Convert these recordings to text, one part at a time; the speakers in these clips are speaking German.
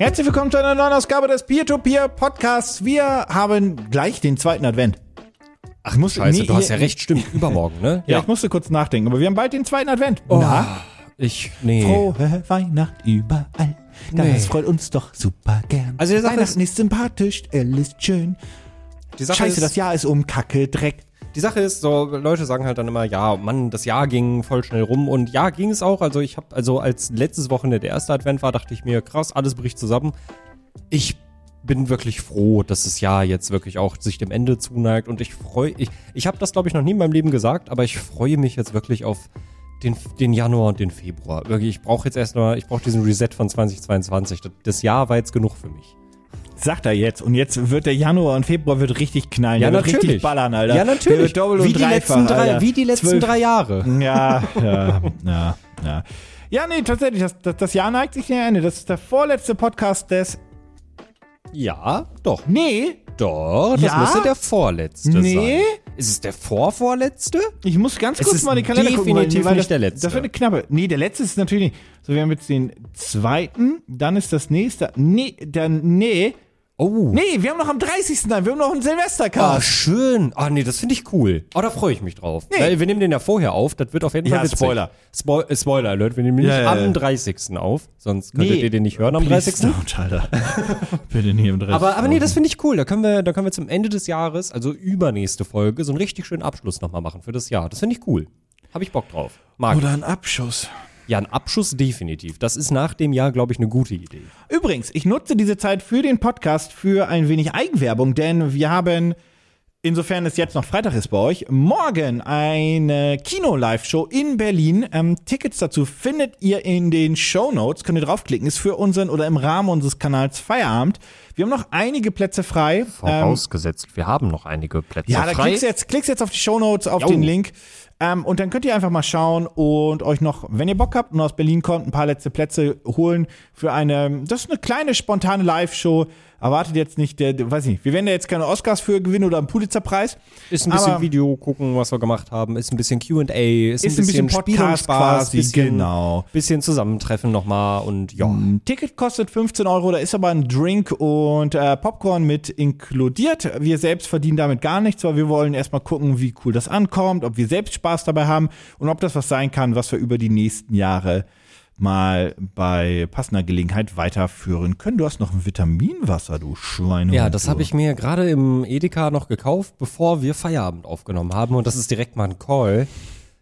Herzlich willkommen zu einer neuen Ausgabe des Peer-to-Peer-Podcasts. Wir haben gleich den zweiten Advent. Ach, muss, Scheiße, nee, du hast ja recht, stimmt. Übermorgen, ne? Ja, ja, ich musste kurz nachdenken, aber wir haben bald den zweiten Advent. Oh, Na? Ich, nee. Frohe Weihnacht überall. Das nee. freut uns doch super gern. Also der Sache Weihnachten ist, ist sympathisch, er ist schön. Die Sache Scheiße, ist, das Jahr ist um, Kacke, Dreck. Die Sache ist, so Leute sagen halt dann immer, ja, Mann, das Jahr ging voll schnell rum und ja, ging es auch. Also ich habe, also als letztes Wochenende der erste Advent war, dachte ich mir, krass, alles bricht zusammen. Ich bin wirklich froh, dass das Jahr jetzt wirklich auch sich dem Ende zuneigt und ich freue, ich, ich habe das glaube ich noch nie in meinem Leben gesagt, aber ich freue mich jetzt wirklich auf den, den Januar und den Februar. Wirklich, ich brauche jetzt erstmal, ich brauche diesen Reset von 2022. Das Jahr war jetzt genug für mich. Sagt er jetzt. Und jetzt wird der Januar und Februar wird richtig knallen. Ja, der natürlich. richtig ballern, Alter. Ja, natürlich. wie, die letzten drei, wie die letzten Zwölf. drei Jahre. Ja, ja, ja, ja. Ja, nee, tatsächlich. Das, das, das Jahr neigt sich dem Ende. Das ist der vorletzte Podcast des. Ja, doch. Nee. Doch, das ja? müsste der vorletzte nee. sein. Nee. Ist es der vorvorletzte? Ich muss ganz kurz es mal die Kalender gucken. Definitiv weil nicht das, der letzte. Das wird eine knappe. Nee, der letzte ist natürlich nicht. So, wir haben jetzt den zweiten, dann ist das nächste. Nee, dann, nee. Oh. Nee, wir haben noch am 30. Nein, wir haben noch einen Silvestercast. Ah, schön. Ah, nee, das finde ich cool. Oh, da freue ich mich drauf. Nee. Weil wir nehmen den ja vorher auf. Das wird auf jeden Fall ja, witzig. Spoiler. Spo äh, Spoiler Alert. Wir nehmen ihn ja, nicht ja, am 30. auf. Sonst könntet nee. ihr den nicht hören am 30. Don't, Alter. Bitte nie am 30. Aber, aber nee, das finde ich cool. Da können, wir, da können wir zum Ende des Jahres, also übernächste Folge, so einen richtig schönen Abschluss nochmal machen für das Jahr. Das finde ich cool. Habe ich Bock drauf. Mag Oder ein Abschuss. Ja, ein Abschuss definitiv. Das ist nach dem Jahr, glaube ich, eine gute Idee. Übrigens, ich nutze diese Zeit für den Podcast für ein wenig Eigenwerbung, denn wir haben, insofern es jetzt noch Freitag ist bei euch, morgen eine Kino-Live-Show in Berlin. Ähm, Tickets dazu findet ihr in den Show Notes. Könnt ihr draufklicken. Ist für unseren oder im Rahmen unseres Kanals Feierabend. Wir haben noch einige Plätze frei. Vorausgesetzt, ähm, wir haben noch einige Plätze ja, frei. Ja, da klickst jetzt, klickst jetzt auf die Show Notes, auf jo. den Link. Ähm, und dann könnt ihr einfach mal schauen und euch noch, wenn ihr Bock habt und aus Berlin kommt, ein paar letzte Plätze holen für eine, das ist eine kleine spontane Live-Show erwartet jetzt nicht, der, der, weiß nicht, wir werden da jetzt keine Oscars für gewinnen oder einen Pulitzerpreis. Ist ein bisschen Video gucken, was wir gemacht haben, ist ein bisschen Q&A, ist, ist ein bisschen, ein bisschen Podcast quasi, bisschen, genau. Bisschen Zusammentreffen nochmal und ja. Ein Ticket kostet 15 Euro, da ist aber ein Drink und äh, Popcorn mit inkludiert. Wir selbst verdienen damit gar nichts, weil wir wollen erstmal gucken, wie cool das ankommt, ob wir selbst Spaß dabei haben und ob das was sein kann, was wir über die nächsten Jahre mal bei passender Gelegenheit weiterführen können. Du hast noch ein Vitaminwasser, du Schweine. Ja, das habe ich mir gerade im Edeka noch gekauft, bevor wir Feierabend aufgenommen haben. Und das ist direkt mal ein Call.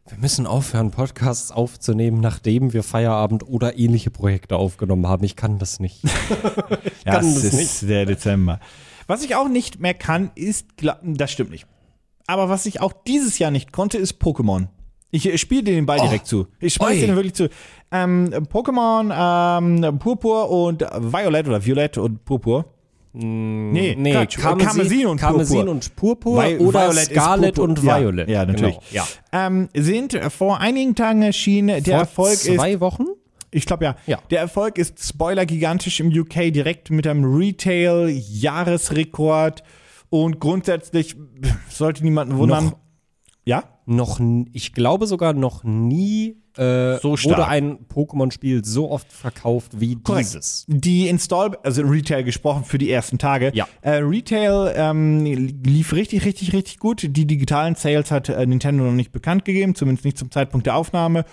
Wir müssen aufhören, Podcasts aufzunehmen, nachdem wir Feierabend oder ähnliche Projekte aufgenommen haben. Ich kann das nicht. ich kann das ist nicht. der Dezember. Was ich auch nicht mehr kann, ist, das stimmt nicht. Aber was ich auch dieses Jahr nicht konnte, ist Pokémon. Ich spiele dir den Ball oh. direkt zu. Ich schmeiß den wirklich zu. Ähm, Pokémon ähm, Purpur und Violet oder Violett und Purpur. Mm, nee, nee Karmesin und Karmesin Purpur. und Purpur Vi oder Violet Scarlet und Violet. Ja, ja natürlich. Genau, ja. Ähm, sind vor einigen Tagen erschienen. Der vor Erfolg zwei ist. Zwei Wochen? Ich glaube ja. ja. Der Erfolg ist Spoiler gigantisch im UK, direkt mit einem Retail-Jahresrekord. Und grundsätzlich sollte niemanden wundern. Noch ja? Noch, ich glaube sogar noch nie äh, so wurde ein Pokémon-Spiel so oft verkauft wie Korrekt. dieses. Die Install, also Retail gesprochen für die ersten Tage. Ja. Äh, Retail ähm, lief richtig, richtig, richtig gut. Die digitalen Sales hat äh, Nintendo noch nicht bekannt gegeben, zumindest nicht zum Zeitpunkt der Aufnahme.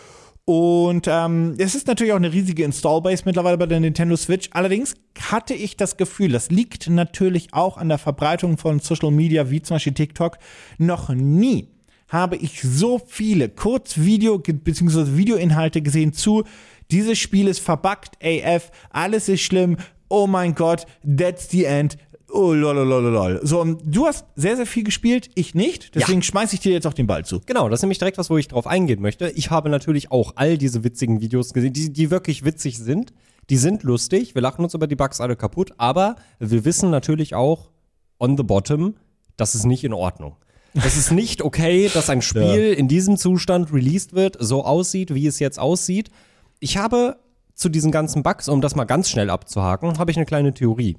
Und ähm, es ist natürlich auch eine riesige Installbase mittlerweile bei der Nintendo Switch. Allerdings hatte ich das Gefühl, das liegt natürlich auch an der Verbreitung von Social Media wie zum Beispiel TikTok, noch nie habe ich so viele Kurzvideo- bzw. Videoinhalte gesehen zu, dieses Spiel ist verbuggt AF, alles ist schlimm, oh mein Gott, that's the end, oh lolololol. So, du hast sehr, sehr viel gespielt, ich nicht, deswegen ja. schmeiße ich dir jetzt auch den Ball zu. Genau, das ist nämlich direkt was, wo ich drauf eingehen möchte. Ich habe natürlich auch all diese witzigen Videos gesehen, die, die wirklich witzig sind. Die sind lustig, wir lachen uns über die Bugs alle kaputt, aber wir wissen natürlich auch, on the bottom, das ist nicht in Ordnung. Es ist nicht okay, dass ein Spiel ja. in diesem Zustand released wird, so aussieht, wie es jetzt aussieht. Ich habe zu diesen ganzen Bugs, um das mal ganz schnell abzuhaken, habe ich eine kleine Theorie.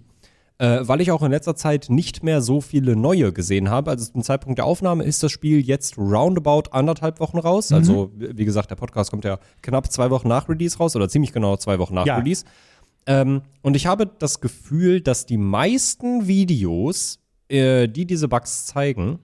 Äh, weil ich auch in letzter Zeit nicht mehr so viele neue gesehen habe. Also zum Zeitpunkt der Aufnahme ist das Spiel jetzt roundabout anderthalb Wochen raus. Also, mhm. Also wie gesagt, der Podcast kommt ja knapp zwei Wochen nach Release raus oder ziemlich genau zwei Wochen nach ja. Release. Ähm, und ich habe das Gefühl, dass die meisten Videos, äh, die diese Bugs zeigen,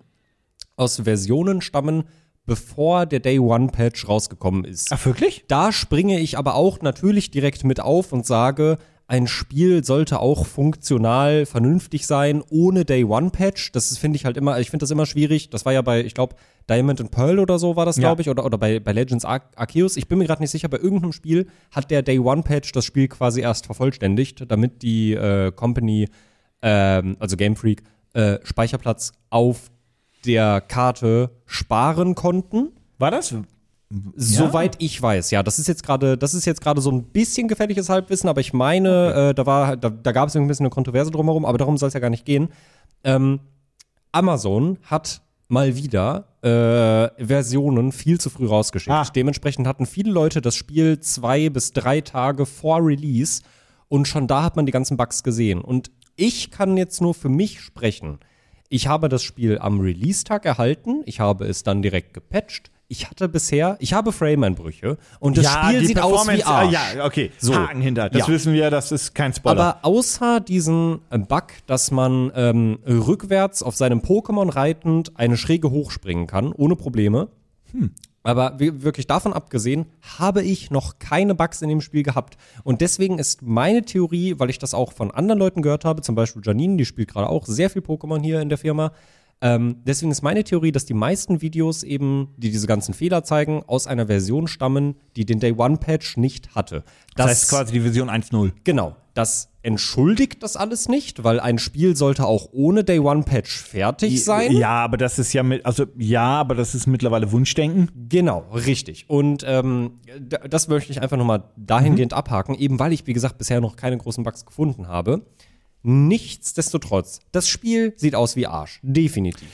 aus Versionen stammen, bevor der Day One Patch rausgekommen ist. Ach, wirklich? Da springe ich aber auch natürlich direkt mit auf und sage, ein Spiel sollte auch funktional vernünftig sein, ohne Day One Patch. Das finde ich halt immer, ich finde das immer schwierig. Das war ja bei, ich glaube, Diamond and Pearl oder so war das, Ja. glaube ich, oder, oder bei, bei Legends Ar Arceus. Ich bin mir gerade nicht sicher, bei irgendeinem Spiel hat der Day One Patch das Spiel quasi erst vervollständigt, damit die äh, Company, ähm, also Game Freak, äh, Speicherplatz auf der Karte sparen konnten. War das? Soweit ich weiß, ja. Das ist jetzt gerade, das ist jetzt gerade so ein bisschen gefährliches Halbwissen, aber ich meine, äh, da war, da, da gab es ein bisschen eine Kontroverse drumherum, aber darum soll es ja gar nicht gehen. Ähm, Amazon hat mal wieder äh, Versionen viel zu früh rausgeschickt. Ah. Dementsprechend hatten viele Leute das Spiel zwei bis drei Tage vor Release und schon da hat man die ganzen Bugs gesehen. Und ich kann jetzt nur für mich sprechen. Ich habe das Spiel am Release-Tag erhalten, ich habe es dann direkt gepatcht. Ich hatte bisher, ich habe Frame-Einbrüche und das Spiel die sieht aus wie Performance- Arsch. Ja, okay. So. Haken hinter. Das Ja. wissen wir, das ist kein Spoiler. Aber außer diesen äh, Bug, dass man ähm, rückwärts auf seinem Pokémon reitend eine Schräge hochspringen kann, ohne Probleme. Aber wi- wirklich davon abgesehen, habe ich noch keine Bugs in dem Spiel gehabt. Und deswegen ist meine Theorie, weil ich das auch von anderen Leuten gehört habe, zum Beispiel Janine, die spielt gerade auch sehr viel Pokémon hier in der Firma. Ähm, deswegen ist meine Theorie, dass die meisten Videos eben, die diese ganzen Fehler zeigen, aus einer Version stammen, die den Day One Patch nicht hatte. das heißt quasi die Version 1.0. Genau. Das entschuldigt das alles nicht, weil ein Spiel sollte auch ohne Day One Patch fertig sein. Ja, aber das ist ja mit, also ja, aber das ist mittlerweile Wunschdenken. Genau, richtig. Und ähm, das möchte ich einfach nochmal dahingehend abhaken, eben weil ich, wie gesagt, bisher noch keine großen Bugs gefunden habe. Nichtsdestotrotz, das Spiel sieht aus wie Arsch. Definitiv.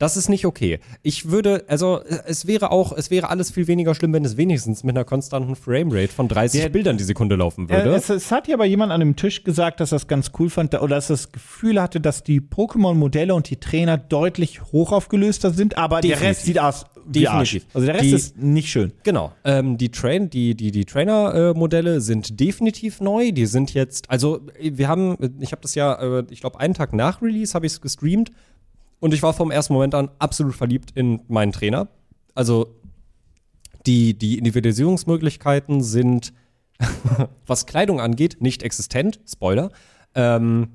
Das ist nicht okay. Ich würde, also äh, es wäre auch, es wäre alles viel weniger schlimm, wenn es wenigstens mit einer konstanten Framerate von 30 Der- Bildern die Sekunde laufen Äh, würde. es, es hat ja aber jemand an dem Tisch gesagt, dass er es ganz cool fand, oder dass er das Gefühl hatte, dass die Pokémon-Modelle und die Trainer deutlich hochaufgelöster sind, aber der Definitiv. Rest sieht aus wie Arsch. Definitiv. Also der Rest Die- ist nicht schön. Genau. Ähm, die Train, die, die, die Trainer-Modelle sind definitiv neu. Die sind jetzt, also äh, wir haben, äh, ich habe das ja, äh, ich glaube, einen Tag nach Release habe ich es gestreamt und ich war vom ersten Moment an absolut verliebt in meinen Trainer. Also die, die Individualisierungsmöglichkeiten sind, was Kleidung angeht, nicht existent. Spoiler. Ähm,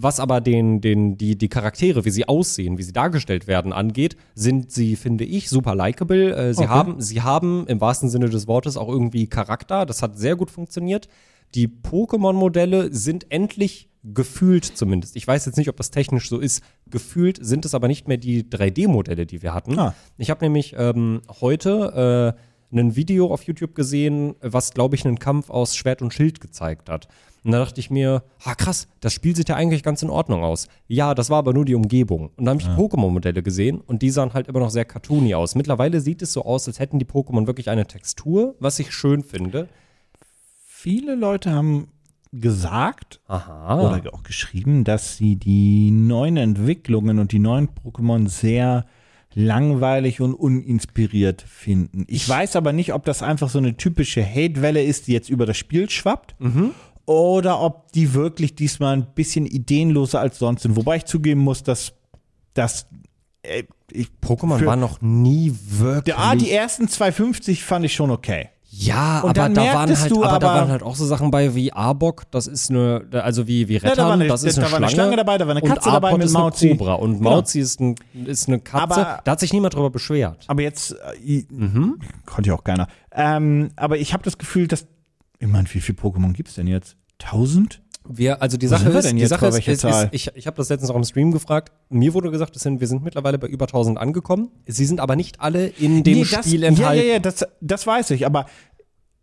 was aber den, den, die, die Charaktere, wie sie aussehen, wie sie dargestellt werden, angeht, sind sie, finde ich, super likable. Äh, sie, Okay. haben, sie haben im wahrsten Sinne des Wortes auch irgendwie Charakter. Das hat sehr gut funktioniert. Die Pokémon-Modelle sind endlich gefühlt zumindest. Ich weiß jetzt nicht, ob das technisch so ist. Gefühlt sind es aber nicht mehr die 3D-Modelle, die wir hatten. Ah. Ich habe nämlich ähm, heute äh, ein Video auf YouTube gesehen, was, glaube ich, einen Kampf aus Schwert und Schild gezeigt hat. Und da dachte ich mir, ah krass, das Spiel sieht ja eigentlich ganz in Ordnung aus. Ja, das war aber nur die Umgebung. Und dann habe ich die Pokémon-Modelle gesehen und die sahen halt immer noch sehr cartoony aus. Mittlerweile sieht es so aus, als hätten die Pokémon wirklich eine Textur, was ich schön finde. Viele Leute haben gesagt Aha. oder auch geschrieben, dass sie die neuen Entwicklungen und die neuen Pokémon sehr langweilig und uninspiriert finden. Ich weiß aber nicht, ob das einfach so eine typische Hate-Welle ist, die jetzt über das Spiel schwappt. Oder ob die wirklich diesmal ein bisschen ideenloser als sonst sind. Wobei ich zugeben muss, dass das äh, Pokémon war noch nie wirklich. ah, die ersten 250 fand ich schon okay. Ja, Und aber da waren halt, du aber, da aber- waren halt auch so Sachen bei wie Arbok, das ist eine, also wie, wie Rettern, da war eine- das ist da eine war eine Schlange. Schlange dabei, da war eine und Katze dabei mit ist eine Mauzi. Cobra und Genau. Mauzi ist, ein, ist eine Katze. Aber- da hat sich niemand drüber beschwert. Aber jetzt äh, konnte ja auch keiner. Ähm, aber ich habe das Gefühl, dass ich meine, wie viele Pokémon gibt es denn jetzt? 1000? Wir, also die Sache sind wir ist, denn die jetzt Sache bei ist, welcher ist, Zahl? ist ich, ich habe das letztens auch im Stream gefragt. Mir wurde gesagt, es sind, wir sind mittlerweile bei über 1000 angekommen. Sie sind aber nicht alle in dem Nee, das, Spiel ja, enthalten. ja, ja, das, das weiß ich. Aber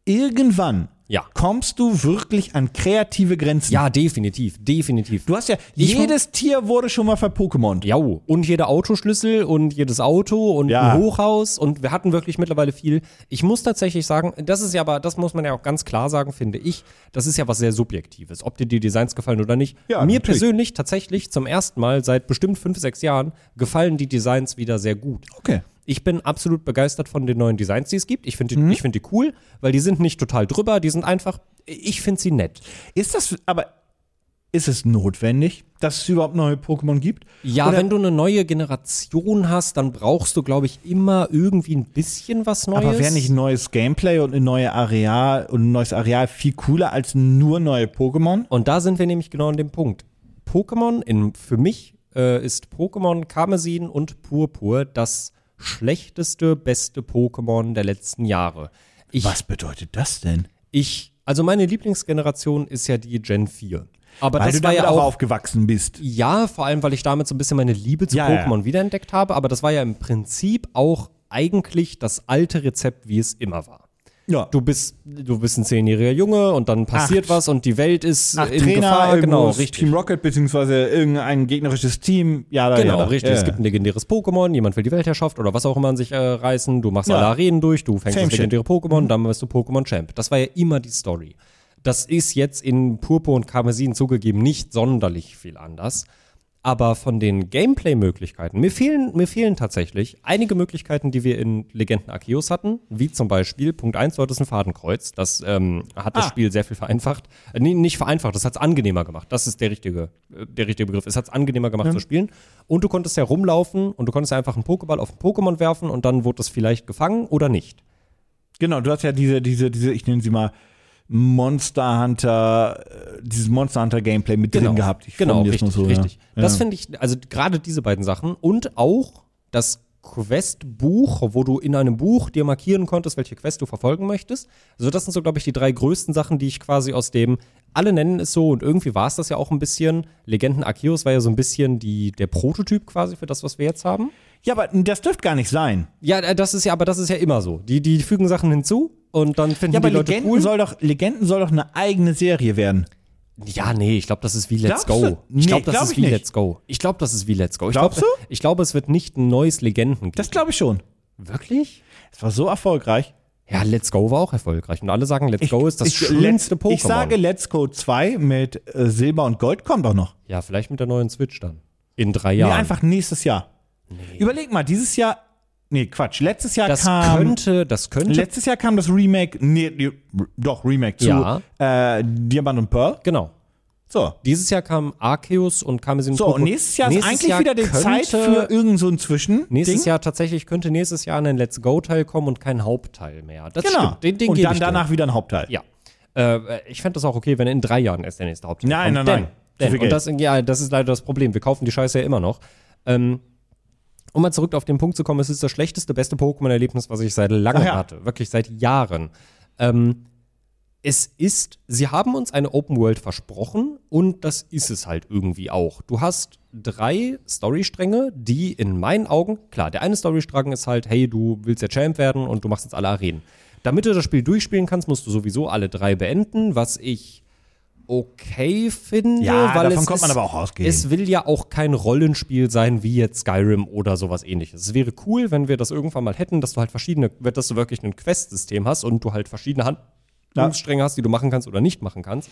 irgendwann Ja. kommst du wirklich an kreative Grenzen. Ja, definitiv, definitiv. Du hast ja, jedes Tier wurde schon mal verpokémont. Ja, und jeder Autoschlüssel und jedes Auto und Ja. ein Hochhaus und wir hatten wirklich mittlerweile viel. Ich muss tatsächlich sagen, das ist ja aber, das muss man ja auch ganz klar sagen, finde ich, das ist ja was sehr Subjektives, ob dir die Designs gefallen oder nicht. Ja, Mir natürlich. persönlich tatsächlich zum ersten Mal seit bestimmt fünf, sechs Jahren gefallen die Designs wieder sehr gut. Okay. Ich bin absolut begeistert von den neuen Designs, die es gibt. Ich finde die, ich find die cool, weil die sind nicht total drüber, die sind einfach, ich finde sie nett. Ist das, aber ist es notwendig, dass es überhaupt neue Pokémon gibt? Ja, Oder- wenn du eine neue Generation hast, dann brauchst du, glaube ich, immer irgendwie ein bisschen was Neues. Aber wäre nicht ein neues Gameplay und ein neues Areal und ein neues Areal viel cooler als nur neue Pokémon? Und da sind wir nämlich genau an dem Punkt. Pokémon, in, für mich äh, ist Pokémon Karmesin und Purpur das schlechteste, beste Pokémon der letzten Jahre. Ich, Was bedeutet das denn? ich, also meine Lieblingsgeneration ist ja die Gen 4. Aber Weil das du war ja auch aufgewachsen bist. Ja, vor allem, weil ich damit so ein bisschen meine Liebe zu Ja, ja. Pokémon wiederentdeckt habe. Aber das war ja im Prinzip auch eigentlich das alte Rezept, wie es immer war. Ja. Du bist, du bist ein zehnjähriger Junge und dann passiert Acht- was und die Welt ist Ach, in Trainer, Gefahr. Genau, genau, richtig. Team Rocket beziehungsweise irgendein gegnerisches Team. Ja, da, Genau, ja, da. richtig. Ja, Es gibt ein legendäres Pokémon, jemand will die Weltherrschaft oder was auch immer an sich äh, reißen. Du machst Ja. alle Arenen durch, du fängst Same das legendäre Pokémon, dann wirst du Pokémon Champ. Das war ja immer die Story. Das ist jetzt in Purpur und Karmesin zugegeben nicht sonderlich viel anders. Aber von den Gameplay-Möglichkeiten, mir fehlen, mir fehlen tatsächlich einige Möglichkeiten, die wir in Legenden Arceus hatten, wie zum Beispiel, Punkt 1, du hattest ein Fadenkreuz. Das ähm, hat das Ah. Spiel sehr viel vereinfacht. Äh, nee, nicht vereinfacht, das hat es angenehmer gemacht. Das ist der richtige, äh, der richtige Begriff. Es hat es angenehmer gemacht zu spielen. Und du konntest ja rumlaufen und du konntest ja einfach einen Pokéball auf ein Pokémon werfen und dann wurde das vielleicht gefangen oder nicht. Genau, du hast ja diese, diese, diese, ich nenne sie mal Monster Hunter, äh, dieses Monster Hunter Gameplay mit drin gehabt. Ich genau, richtig, so, richtig. Ja. Das finde ich, also gerade diese beiden Sachen und auch das Questbuch, wo du in einem Buch dir markieren konntest, welche Quest du verfolgen möchtest. Also das sind so, glaube ich, die drei größten Sachen, die ich quasi aus dem, alle nennen es so und irgendwie war es das ja auch ein bisschen. Legenden Arceus war ja so ein bisschen die, der Prototyp quasi für das, was wir jetzt haben. ja, aber das dürfte gar nicht sein. Ja, äh, das ist ja, aber das ist ja immer so. Die, die fügen Sachen hinzu und dann finden Ja, aber die Leute Legenden, cool. soll doch, Legenden soll doch eine eigene Serie werden. Ja, nee, ich glaube, das ist wie Let's Glaubst Go. du? Ich Nee, glaube, das glaub ist ich wie nicht. Let's Go. Ich glaube, das ist wie Let's Go. Ich Glaubst glaub, Ich glaube, es wird nicht ein neues Legenden geben. Das glaube ich schon. Wirklich? Es war so erfolgreich. Ja, Let's Go war auch erfolgreich. Und alle sagen, Let's Go ist das ich, schönste Pokémon. Ich sage, Let's Go 2 mit äh, Silber und Gold kommt auch noch. ja, vielleicht mit der neuen Switch dann. In drei Nee, Jahren. einfach nächstes Jahr. Überleg mal, dieses Jahr. Nee, Quatsch. Letztes Jahr das kam. könnte, das könnte, Letztes Jahr kam das Remake. Nee, die, doch, Remake zu Ja. äh, Diamant und Pearl. genau. So. Dieses Jahr kam Arceus und Karmesin So, und nächstes Jahr ist Nächstes eigentlich Jahr wieder die Zeit für irgend so ein Zwischen. Nächstes Ding. Jahr tatsächlich könnte nächstes Jahr ein Let's Go-Teil kommen und kein Hauptteil mehr. Das Genau. stimmt. Den, den und dann danach wieder ein Hauptteil. Ja. Äh, ich fände das auch okay, wenn in drei Jahren erst der nächste Hauptteil Nein, kommt. nein, nein. Denn, viel denn, und das, ja, das ist leider das Problem. Wir kaufen die Scheiße ja immer noch. Ähm, um mal zurück auf den Punkt zu kommen, es ist das schlechteste, beste Pokémon-Erlebnis, was ich seit langem Ach ja. hatte. Wirklich seit Jahren. Ähm, es ist, sie haben uns eine Open World versprochen und das ist es halt irgendwie auch. Du hast drei Storystränge, die in meinen Augen, klar, der eine Storystrang ist halt, hey, du willst ja Champ werden und du machst jetzt alle Arenen. Damit du das Spiel durchspielen kannst, musst du sowieso alle drei beenden, was ich okay finde, Ja, weil davon es kommt man aber auch ausgehen. Es will ja auch kein Rollenspiel sein wie jetzt Skyrim oder sowas ähnliches. Es wäre cool, wenn wir das irgendwann mal hätten, dass du halt verschiedene, dass du wirklich ein Quest-System hast und du halt verschiedene Handlungsstränge hast, die du machen kannst oder nicht machen kannst.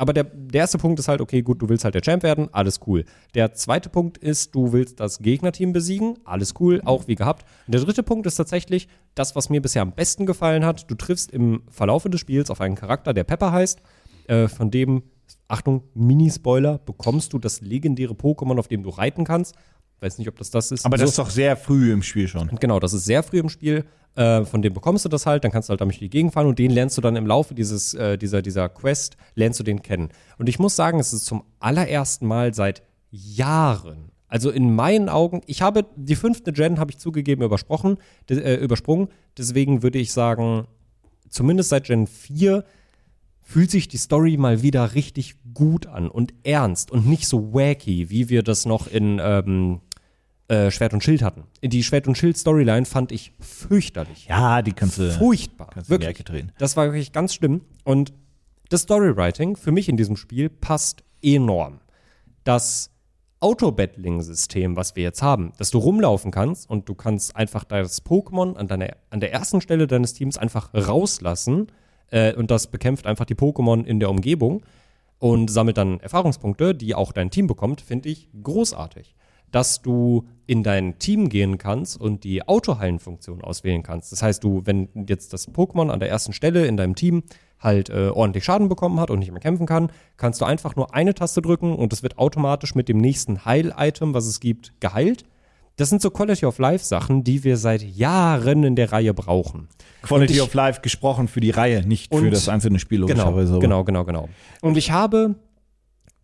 Aber der, der erste Punkt ist halt, okay, gut, du willst halt der Champ werden, alles cool. Der zweite Punkt ist, du willst das Gegnerteam besiegen, alles cool, auch wie gehabt. Und der dritte Punkt ist tatsächlich das, was mir bisher am besten gefallen hat. Du triffst im Verlaufe des Spiels auf einen Charakter, der Pepper heißt, äh, von dem, Achtung, Mini-Spoiler, bekommst du das legendäre Pokémon, auf dem du reiten kannst. Weiß nicht, ob das das ist. Aber So- das ist doch sehr früh im Spiel schon. Genau, das ist sehr früh im Spiel. Äh, von dem bekommst du das halt, dann kannst du halt damit die Gegend fahren und den lernst du dann im Laufe dieses, äh, dieser, dieser Quest, lernst du den kennen. Und ich muss sagen, es ist zum allerersten Mal seit Jahren, also in meinen Augen, ich habe die fünfte Gen, habe ich zugegeben, übersprochen, äh, übersprungen. Deswegen würde ich sagen, zumindest seit Gen 4 fühlt sich die Story mal wieder richtig gut an und ernst und nicht so wacky, wie wir das noch in ähm, äh, Schwert und Schild hatten. Die Schwert und Schild Storyline fand ich fürchterlich. Ja, die kannst du. Furchtbar. kannst du wirklich. Drehen. Das war wirklich ganz schlimm. Und das Storywriting für mich in diesem Spiel passt enorm. Das Auto-Battling-System, was wir jetzt haben, dass du rumlaufen kannst und du kannst einfach das Pokémon an, deiner, an der ersten Stelle deines Teams einfach rauslassen äh, und das bekämpft einfach die Pokémon in der Umgebung und sammelt dann Erfahrungspunkte, die auch dein Team bekommt, finde ich großartig. dass du in dein Team gehen kannst und die Autohallenfunktion auswählen kannst. Das heißt, du, wenn jetzt das Pokémon an der ersten Stelle in deinem Team halt äh, ordentlich Schaden bekommen hat und nicht mehr kämpfen kann, kannst du einfach nur eine Taste drücken und es wird automatisch mit dem nächsten Heil-Item, was es gibt, geheilt. Das sind so Quality of Life Sachen, die wir seit Jahren in der Reihe brauchen. Quality ich, of Life gesprochen für die Reihe, nicht für Und- das einzelne Spiel. Genau, logischerweise. genau, genau, genau. Und ich habe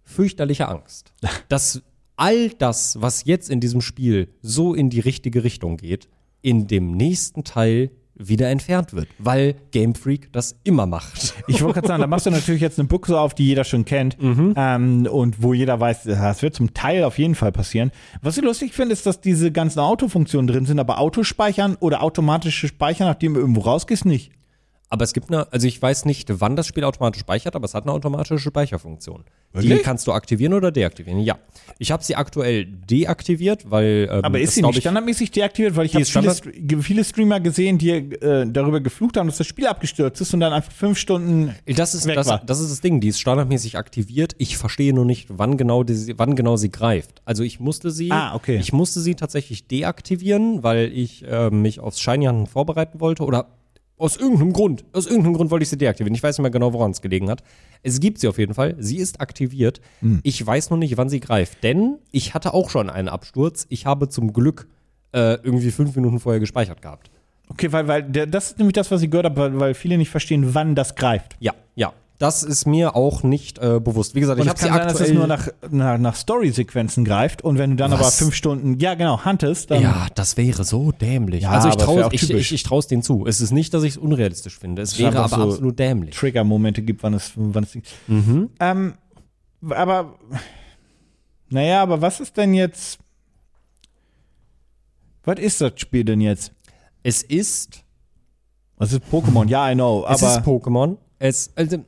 fürchterliche Angst, dass all das, was jetzt in diesem Spiel so in die richtige Richtung geht, in dem nächsten Teil wieder entfernt wird, weil Game Freak das immer macht. Ich wollte gerade sagen, da machst du natürlich jetzt eine Buchse auf, die jeder schon kennt Mhm. ähm, und wo jeder weiß, das wird zum Teil auf jeden Fall passieren. Was ich lustig finde, ist, dass diese ganzen Autofunktionen drin sind, aber Autospeichern oder automatische Speichern, nachdem du irgendwo rausgehst, nicht. Aber es gibt eine, also ich weiß nicht, wann das Spiel automatisch speichert, aber es hat eine automatische Speicherfunktion. Die Wirklich? kannst du aktivieren oder deaktivieren. Ja. Ich habe sie aktuell deaktiviert, weil. Ähm, Aber das ist sie nicht ich, standardmäßig deaktiviert? Weil ich Die habe viele, viele Streamer gesehen, die äh, darüber geflucht haben, dass das Spiel abgestürzt ist und dann einfach fünf Stunden Das ist, weg das, war. das ist das Ding, die ist standardmäßig aktiviert. Ich verstehe nur nicht, wann genau, die, wann genau sie greift. Also ich musste sie, Ah, okay. ich musste sie tatsächlich deaktivieren, weil ich äh, mich aufs Shiny vorbereiten wollte oder aus irgendeinem Grund, aus irgendeinem Grund wollte ich sie deaktivieren. Ich weiß nicht mehr genau, woran es gelegen hat. Es gibt sie auf jeden Fall. Sie ist aktiviert. Hm. Ich weiß nur nicht, wann sie greift, denn ich hatte auch schon einen Absturz. Ich habe zum Glück äh, irgendwie fünf Minuten vorher gespeichert gehabt. Okay, weil, weil das ist nämlich das, was ich gehört habe, weil viele nicht verstehen, wann das greift. Ja, ja. Das ist mir auch nicht äh, bewusst. Wie gesagt, Und ich es habe sie sein, dass es aktuell nur nach, nach, nach Story-Sequenzen greift und wenn du dann Was? aber fünf Stunden, ja genau, huntest, dann Ja, das wäre so dämlich. Ja, also ich aber traue ich, ich, ich traue es denen zu. Es ist nicht, dass ich es unrealistisch finde. Es ist wäre aber so absolut dämlich. Trigger-Momente gibt, wann es, wann es Mhm. ähm, aber naja, aber was ist denn jetzt was ist das Spiel denn jetzt? Es ist, Was ist Pokémon? Ja, I know, es ist aber Pokémon. Es, also,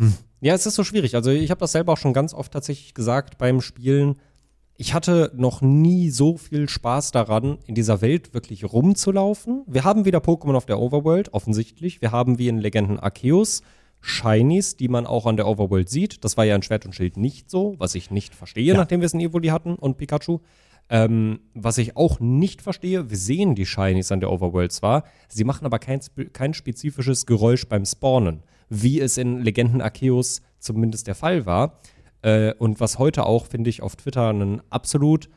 hm. ja, es ist so schwierig. Also ich habe das selber auch schon ganz oft tatsächlich gesagt beim Spielen. Ich hatte noch nie so viel Spaß daran, in dieser Welt wirklich rumzulaufen. Wir haben wieder Pokémon auf der Overworld, offensichtlich. Wir haben wie in Legenden Arceus Shinies, die man auch an der Overworld sieht. Das war ja in Schwert und Schild nicht so, was ich nicht verstehe, Ja. nachdem wir es in Evoli hatten und Pikachu. Ähm, was ich auch nicht verstehe, wir sehen die Shinies an der Overworld zwar, sie machen aber kein, kein spezifisches Geräusch beim Spawnen, wie es in Legenden Arceus zumindest der Fall war. Äh, und was heute auch, finde ich, auf Twitter ein absolut,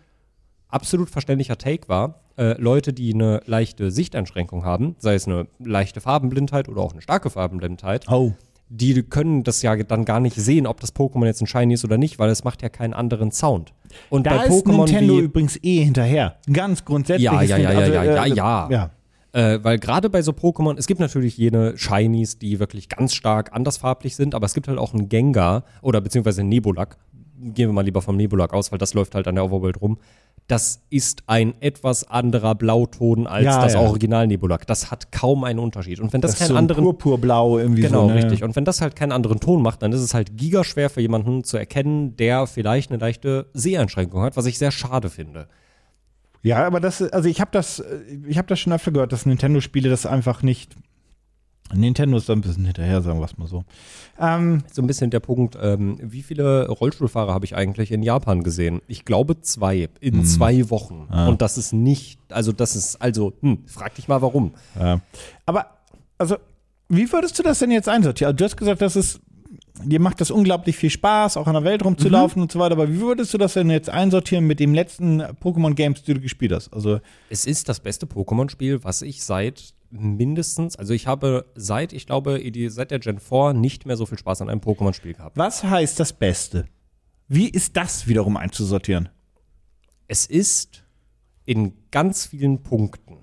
absolut verständlicher Take war. Äh, Leute, die eine leichte Sichteinschränkung haben, sei es eine leichte Farbenblindheit oder auch eine starke Farbenblindheit, oh, die können das ja dann gar nicht sehen, ob das Pokémon jetzt ein Shiny ist oder nicht, weil es macht ja keinen anderen Sound. Und da bei ist Pokémon Nintendo übrigens eh hinterher. Ganz grundsätzlich. Ja, ja, ja, ja, also, ja, äh, ja, ja. ja. Äh, weil gerade bei so Pokémon, es gibt natürlich jene Shinies, die wirklich ganz stark andersfarblich sind, aber es gibt halt auch einen Gengar oder beziehungsweise einen Nebulak. Gehen wir mal lieber vom Nebulak aus, weil das läuft halt an der Overworld rum. Das ist ein etwas anderer Blauton als Ja, das ja. Original Nebulak. Das hat kaum einen Unterschied. Und wenn das, Das keinen so anderen purpurblau irgendwie Genau, so. ne? richtig. Und wenn das halt keinen anderen Ton macht, dann ist es halt gigaschwer für jemanden zu erkennen, der vielleicht eine leichte Seheinschränkung hat, was ich sehr schade finde. Ja, aber das, also ich habe das, ich habe das schon öfter gehört, dass Nintendo-Spiele das einfach nicht. Nintendo ist da ein bisschen hinterher, sagen wir es mal so. Ähm, So ein bisschen der Punkt, ähm, wie viele Rollstuhlfahrer habe ich eigentlich in Japan gesehen? Ich glaube zwei, in zwei Wochen. Und das ist nicht, also das ist, also, hm, frag dich mal warum. ja. Aber, also, wie würdest du das denn jetzt einsortieren? Also, du hast gesagt, das ist, dir macht das unglaublich viel Spaß, auch an der Welt rumzulaufen und so weiter. Aber wie würdest du das denn jetzt einsortieren mit dem letzten Pokémon-Games, die du gespielt hast? Also, Es ist das beste Pokémon-Spiel, was ich seit mindestens, also ich habe seit, ich glaube, seit der Gen 4 nicht mehr so viel Spaß an einem Pokémon-Spiel gehabt. was heißt das Beste? Wie ist das wiederum einzusortieren? es ist in ganz vielen Punkten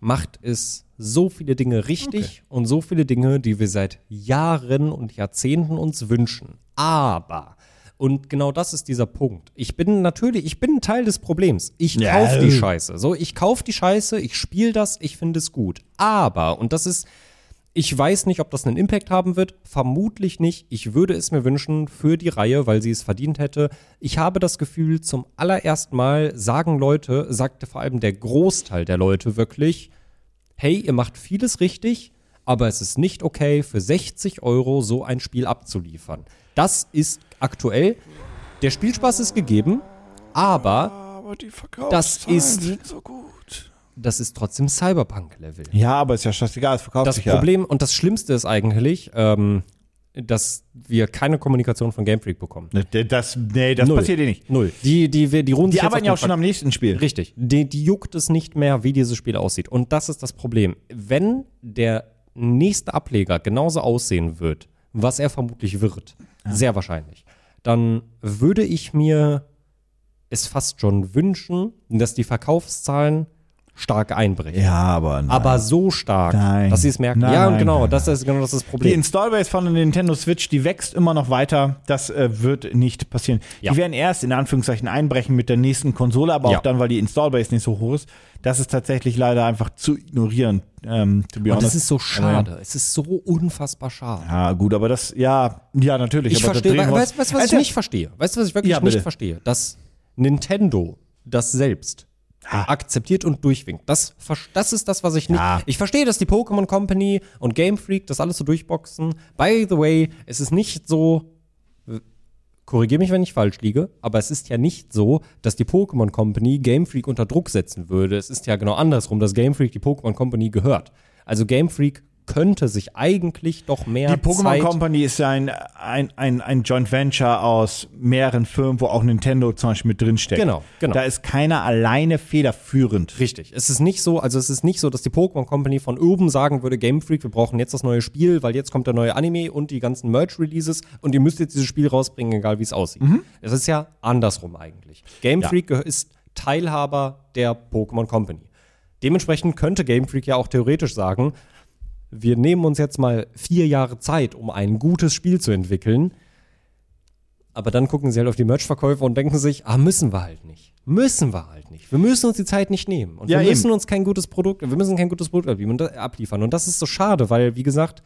macht es so viele Dinge richtig und so viele Dinge, die wir seit Jahren und Jahrzehnten uns wünschen. Aber und genau das ist dieser Punkt. Ich bin natürlich, ich bin ein Teil des Problems. Ich Ja. kauf die Scheiße. So, ich kauf die Scheiße, ich spiele das, ich finde es gut. Aber und das ist ich weiß nicht, ob das einen Impact haben wird. Vermutlich nicht. Ich würde es mir wünschen für die Reihe, weil sie es verdient hätte. Ich habe das Gefühl, zum allerersten Mal sagen Leute, sagte vor allem der Großteil der Leute wirklich, hey, ihr macht vieles richtig, aber es ist nicht okay, für 60 Euro so ein Spiel abzuliefern. Das ist aktuell. Der Spielspaß ist gegeben. Aber Aber die Das ist- so gut. Das ist trotzdem Cyberpunk-Level. Ja, aber ist ja scheißegal, es verkauft Das sich ja. Problem und das Schlimmste ist eigentlich, ähm, dass wir keine Kommunikation von Game Freak bekommen. Ne, Das, nee, das Null. passiert eh nicht. Null. Die, die, die, die ruhen Die arbeiten ja auch schon am nächsten Spiel. Richtig. Die, die juckt es nicht mehr, wie dieses Spiel aussieht. Und das ist das Problem. Wenn der nächste Ableger genauso aussehen wird, was er vermutlich wird, sehr wahrscheinlich, dann würde ich mir es fast schon wünschen, dass die Verkaufszahlen stark einbrechen. Ja, aber nein. Aber so stark, Nein. dass sie es merken. Nein, ja, und genau, nein, das ist genau das, ist das Die Problem. Installbase von der Nintendo Switch, die wächst immer noch weiter. Das äh, wird nicht passieren. Ja. Die werden erst in Anführungszeichen einbrechen mit der nächsten Konsole, aber Ja. auch dann, weil die Installbase nicht so hoch ist. Das ist tatsächlich leider einfach zu ignorieren, ähm, to be Und honest. das ist so schade. Es ist so unfassbar schade. ja, gut, aber das, ja, ja, natürlich. Ich verstehe, uns- weißt du, was, was ich nicht verstehe? Weißt du, was ich wirklich Ja, nicht verstehe? Dass Nintendo das selbst Ah. akzeptiert und durchwinkt. Das, das ist das, was ich nicht. Ja. Ich verstehe, dass die Pokémon Company und Game Freak das alles so durchboxen. By the way, es ist nicht so. Korrigiere mich, wenn ich falsch liege, aber es ist ja nicht so, dass die Pokémon Company Game Freak unter Druck setzen würde. Es ist ja genau andersrum, dass Game Freak die Pokémon Company gehört. Also Game Freak könnte sich eigentlich doch mehr Die Pokémon Zeit Company ist ja ein, ein, ein, ein Joint Venture aus mehreren Firmen, wo auch Nintendo zum Beispiel mit drinsteckt. Genau, genau. Da ist keiner alleine federführend. Richtig. Es ist nicht so, also es ist nicht so, dass die Pokémon Company von oben sagen würde, Game Freak, wir brauchen jetzt das neue Spiel, weil jetzt kommt der neue Anime und die ganzen Merch-Releases und ihr müsst jetzt dieses Spiel rausbringen, egal wie es aussieht. Es ist ja andersrum eigentlich. Game Mhm. Ja. Freak gehö- ist Teilhaber der Pokémon Company. Dementsprechend könnte Game Freak ja auch theoretisch sagen, wir nehmen uns jetzt mal vier Jahre Zeit, um ein gutes Spiel zu entwickeln. Aber dann gucken sie halt auf die Merch-Verkäufe und denken sich, ah, müssen wir halt nicht. Müssen wir halt nicht. Wir müssen uns die Zeit nicht nehmen. Und Ja, wir müssen eben. uns kein gutes Produkt, wir müssen kein gutes Produkt abliefern. Und das- ist so schade, weil, wie gesagt,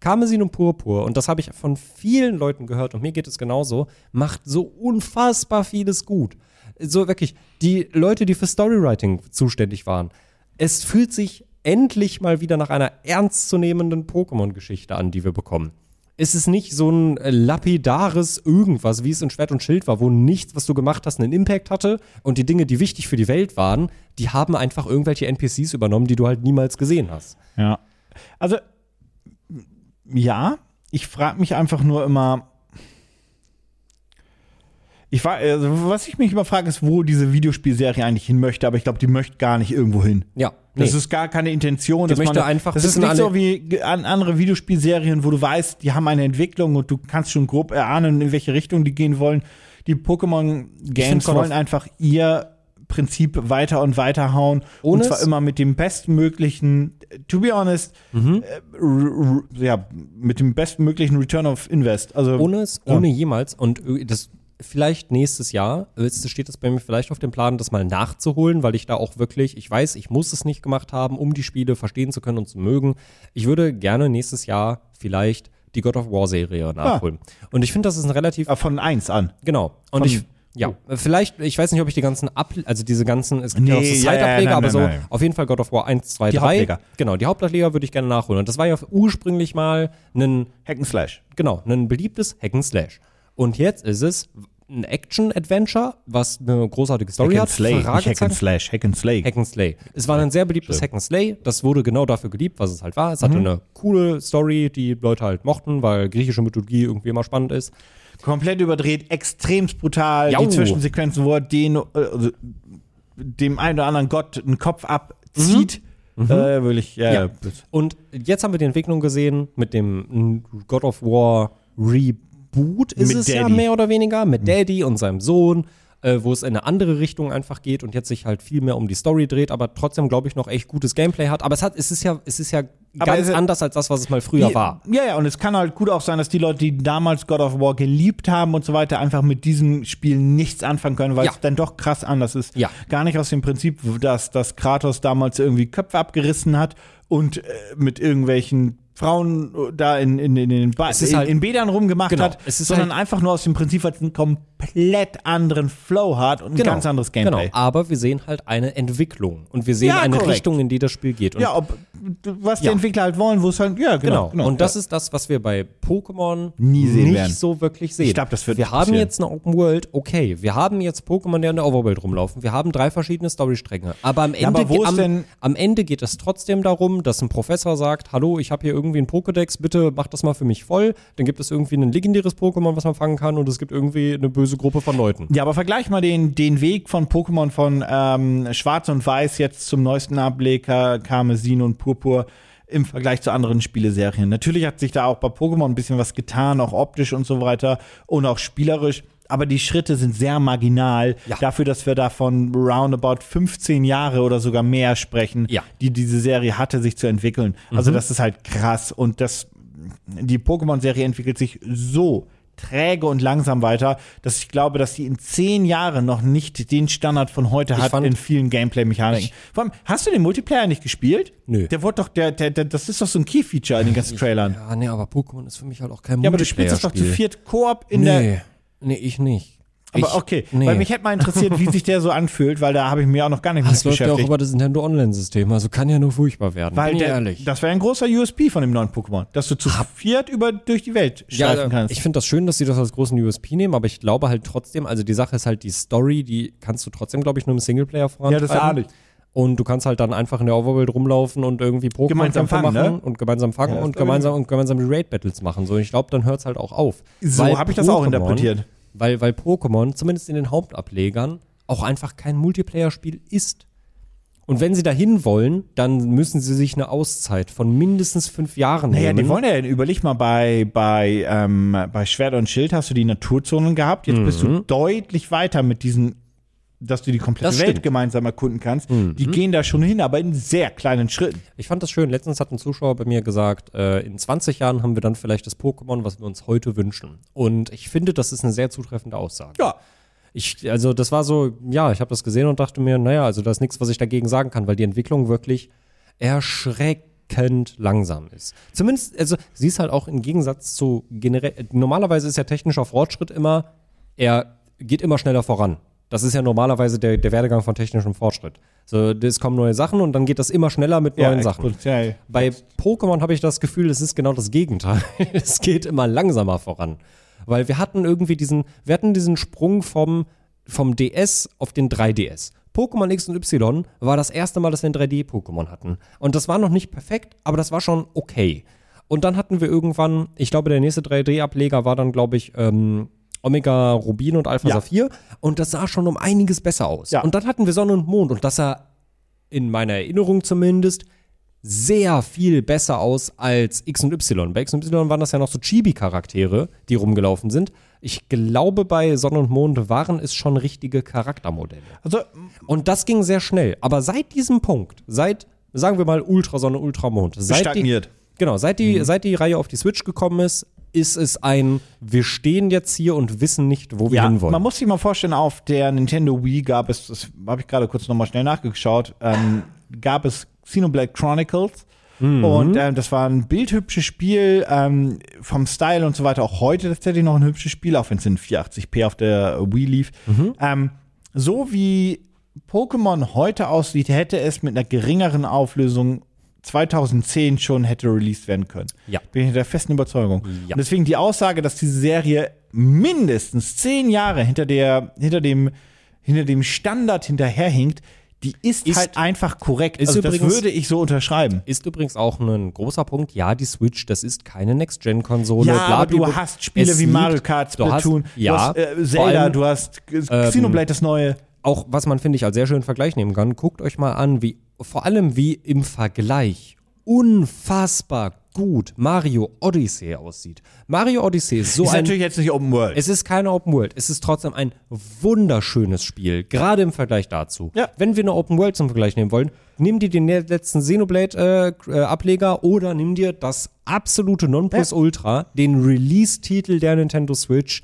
Karmesin und Purpur, und das habe ich von vielen Leuten gehört, und mir geht es genauso, macht so unfassbar vieles gut. So wirklich, die Leute, die für Storywriting zuständig waren, es fühlt sich endlich mal wieder nach einer ernstzunehmenden Pokémon-Geschichte an, die wir bekommen. Es ist nicht so ein äh, lapidares irgendwas, wie es in Schwert und Schild war, wo nichts, was du gemacht hast, einen Impact hatte und die Dinge, die wichtig für die Welt waren, die haben einfach irgendwelche NPCs übernommen, die du halt niemals gesehen hast. Ja. Also, ja, ich frage mich einfach nur immer. Ich war, also was ich mich immer frage, ist, wo diese Videospielserie eigentlich hin möchte, aber ich glaube, die möchte gar nicht irgendwo hin. Ja, Das ist gar keine Intention. Die dass möchte man, einfach Das ist nicht so wie an andere Videospielserien, wo du weißt, die haben eine Entwicklung und du kannst schon grob erahnen, in welche Richtung die gehen wollen. Die Pokémon Games God of- wollen einfach ihr Prinzip weiter und weiter hauen. Ohne und zwar es- immer mit dem bestmöglichen, to be honest, Mhm. äh, ja, mit dem bestmöglichen Return of Invest. Also, ohne es, Ja. ohne jemals und äh, das vielleicht nächstes Jahr es steht das bei mir vielleicht auf dem Plan, das mal nachzuholen, weil ich da auch wirklich, ich weiß, ich muss es nicht gemacht haben, um die Spiele verstehen zu können und zu mögen. Ich würde gerne nächstes Jahr vielleicht die God of War Serie nachholen. Und ich finde, das ist ein relativ äh, von eins an. Genau. Und Von- ich, ja, vielleicht, ich weiß nicht, ob ich die ganzen Ab also diese ganzen, es gibt ja Nee, auch so ja, ja, Side-Ableger, nein, aber so nein. auf jeden Fall God of War 1, 2, Die 3. Hauptleger. Genau, die Hauptleger würde ich gerne nachholen. Und das war ja ursprünglich mal ein, Hack'n'Slash. genau, ein beliebtes Hack and Slash. Und jetzt ist es ein Action-Adventure, was eine großartige Story hat. Hack'n'Slay, nicht Fragezeichen. Hack'n'Slash, Hack'n'Slay. Hack and Slay. Es war ein sehr beliebtes Hack and Slay. Das wurde genau dafür geliebt, was es halt war. Es hatte eine coole Story, die Leute halt mochten, weil griechische Mythologie irgendwie immer spannend ist. komplett überdreht, extremst brutal. Jau. Die Zwischensequenzen, wo er den, äh, also, dem einen oder anderen Gott einen Kopf abzieht. Äh, wirklich, ja. Mhm. Ja. Und jetzt haben wir die Entwicklung gesehen mit dem God of War Reboot, ist Mit es ja Daddy. mehr oder weniger, mit Daddy und seinem Sohn, äh, wo es in eine andere Richtung einfach geht und jetzt sich halt viel mehr um die Story dreht, aber trotzdem, glaube ich, noch echt gutes Gameplay hat. Aber es hat, es ist ja, es ist ja Aber ganz anders als das, was es mal früher Die- war. Ja, ja, und es kann halt gut auch sein, dass die Leute, die damals God of War geliebt haben und so weiter, einfach mit diesem Spiel nichts anfangen können, weil Ja. es dann doch krass anders ist. Ja. Gar nicht aus dem Prinzip, dass, dass Kratos damals irgendwie Köpfe abgerissen hat und äh, mit irgendwelchen Frauen da in, in, in, den ba in, halt- in Bädern rumgemacht Genau, hat, sondern halt- einfach nur aus dem Prinzip, weil es einen komplett anderen Flow hat und ein ganz anderes Gameplay. Genau, aber wir sehen halt eine Entwicklung und wir sehen Ja, eine korrekt. Richtung, in die das Spiel geht. Und Ja, ob, was die Ja. Entwickler halt wollen, wo es halt, ja, genau. Genau. Und das ja. ist das, was wir bei Pokémon Nie sehen nicht werden. so wirklich sehen. Ich glaub, das wird wir haben passieren. jetzt eine Open World, okay. Wir haben jetzt Pokémon, die in der Overworld rumlaufen. Wir haben drei verschiedene Storystränge. Aber am Ende, aber ge- ist am, denn- am Ende geht es trotzdem darum, dass ein Professor sagt, hallo, ich habe hier irgendwie einen Pokédex, bitte mach das mal für mich voll. Dann gibt es irgendwie ein legendäres Pokémon, was man fangen kann und es gibt irgendwie eine böse Gruppe von Leuten. Ja, aber vergleich mal den, den Weg von Pokémon von ähm, Schwarz und Weiß jetzt zum neuesten Ableger Karmesin und Purpur im Vergleich zu anderen Spieleserien. Natürlich hat sich da auch bei Pokémon ein bisschen was getan, auch optisch und so weiter und auch spielerisch. Aber die Schritte sind sehr marginal Ja. dafür, dass wir da von roundabout 15 Jahre oder sogar mehr sprechen, Ja. die diese Serie hatte, sich zu entwickeln. Also das ist halt krass. Und das, die Pokémon-Serie entwickelt sich so träge und langsam weiter, dass ich glaube, dass sie in zehn Jahren noch nicht den Standard von heute hat fand- in vielen Gameplay-Mechaniken. Vor allem, hast du den Multiplayer nicht gespielt? Nö. Der wurde doch, der, der, der, das ist doch so ein Key-Feature in den ganzen Trailern. Ja, nee, aber Pokémon ist für mich halt auch kein Ja, aber du spielst das doch zu viert Koop in der. Nee, nee, ich nicht. Aber ich, okay, nee. weil mich hätte mal interessiert, wie sich der so anfühlt, weil da habe ich mir auch noch gar nicht mit das läuft ja auch beschäftigt. über das Nintendo Online-System, also kann ja nur furchtbar werden. Weil der, ehrlich. das wäre ein großer USP von dem neuen Pokémon, dass du zu viert über durch die Welt ja, schleifen kannst. ich finde das schön, dass sie das als großen USP nehmen, aber ich glaube halt trotzdem, also die Sache ist halt die Story, die kannst du trotzdem, glaube ich, nur im Singleplayer vorantreiben. Ja, das ahne ich. Und du kannst halt dann einfach in der Overworld rumlaufen und irgendwie Pokémon fangen, machen ne? und gemeinsam fangen Ja, und gemeinsam und gemeinsam die Raid Battles machen. So, ich glaube, dann hört es halt auch auf. So habe ich das auch interpretiert. Weil, weil Pokémon, zumindest in den Hauptablegern, auch einfach kein Multiplayer-Spiel ist. Und wenn sie dahin wollen, dann müssen sie sich eine Auszeit von mindestens fünf Jahren Naja, nehmen. die wollen ja, überleg mal, bei, bei, ähm, bei Schwert und Schild hast du die Naturzonen gehabt. Jetzt bist du deutlich weiter mit diesen, dass du die komplette Das Welt stimmt. gemeinsam erkunden kannst. Die gehen da schon hin, aber in sehr kleinen Schritten. Ich fand das schön. Letztens hat ein Zuschauer bei mir gesagt, äh, in 20 Jahren haben wir dann vielleicht das Pokémon, was wir uns heute wünschen. Und ich finde, das ist eine sehr zutreffende Aussage. Ja. Ich, also das war so, ja, ich habe das gesehen und dachte mir, naja, also da ist nichts, was ich dagegen sagen kann, weil die Entwicklung wirklich erschreckend langsam ist. Zumindest, also sie ist halt auch im Gegensatz zu generell, normalerweise ist ja technischer Fortschritt immer, er geht immer schneller voran. Das ist ja normalerweise der, der Werdegang von technischem Fortschritt. So, es kommen neue Sachen und dann geht das immer schneller mit neuen Sachen. exponentiell. Bei Pokémon habe ich das Gefühl, es ist genau das Gegenteil. es geht immer langsamer voran. Weil wir hatten irgendwie diesen, wir hatten diesen Sprung vom, vom DS auf den 3DS. Pokémon X und Y war das erste Mal, dass wir ein 3D-Pokémon hatten. Und das war noch nicht perfekt, aber das war schon okay. Und dann hatten wir irgendwann, ich glaube, der nächste 3D-Ableger war dann, glaube ich, ähm, Omega Rubin und Alpha Ja. Saphir. Und das sah schon um einiges besser aus. Ja. Und dann hatten wir Sonne und Mond. Und das sah in meiner Erinnerung zumindest sehr viel besser aus als X und Y. Bei X und Y waren das ja noch so Chibi-Charaktere, die rumgelaufen sind. Ich glaube, bei Sonne und Mond waren es schon richtige Charaktermodelle. Also, Und das ging sehr schnell. Aber seit diesem Punkt, seit, sagen wir mal, Ultrasonne, Ultramond, seit stagniert. Die, genau, seit die, seit die Reihe auf die Switch gekommen ist, ist es ein, wir stehen jetzt hier und wissen nicht, wo wir ja, hinwollen. man muss sich mal vorstellen, auf der Nintendo Wii gab es, das habe ich gerade kurz nochmal schnell nachgeschaut, ähm, gab es Xenoblade Chronicles. Mhm. Und ähm, das war ein bildhübsches Spiel, ähm, vom Style und so weiter. Auch heute tatsächlich noch ein hübsches Spiel, auch wenn es in 480p auf der Wii lief. Mhm. Ähm, so wie Pokémon heute aussieht, hätte es mit einer geringeren Auflösung 2010 schon hätte released werden können. Ja. Bin ich der festen Überzeugung. Ja. Und deswegen die Aussage, dass diese Serie mindestens zehn Jahre hinter der, hinter dem, hinter dem Standard hinterherhinkt, die ist, Ist- halt einfach korrekt. also das übrigens- würde ich so unterschreiben. Ist übrigens auch ein großer Punkt. Ja, die Switch, das ist keine Next-Gen-Konsole. Ja, aber du hast Spiele wie Mario Kart, du hast- Splatoon, ja, du hast äh, Zelda, allem, du hast Xenoblade das neue. auch was man, finde ich, als sehr schönen Vergleich nehmen kann, guckt euch mal an, wie, vor allem wie im Vergleich unfassbar gut Mario Odyssey aussieht. Mario Odyssey ist so ist ein. natürlich jetzt nicht Open World. Es ist keine Open World, es ist trotzdem ein wunderschönes Spiel, gerade im Vergleich dazu. Ja. Wenn wir eine Open World zum Vergleich nehmen wollen, nimm dir den letzten Xenoblade-Ableger oder nimm dir das absolute Nonplusultra, den Release-Titel der Nintendo Switch,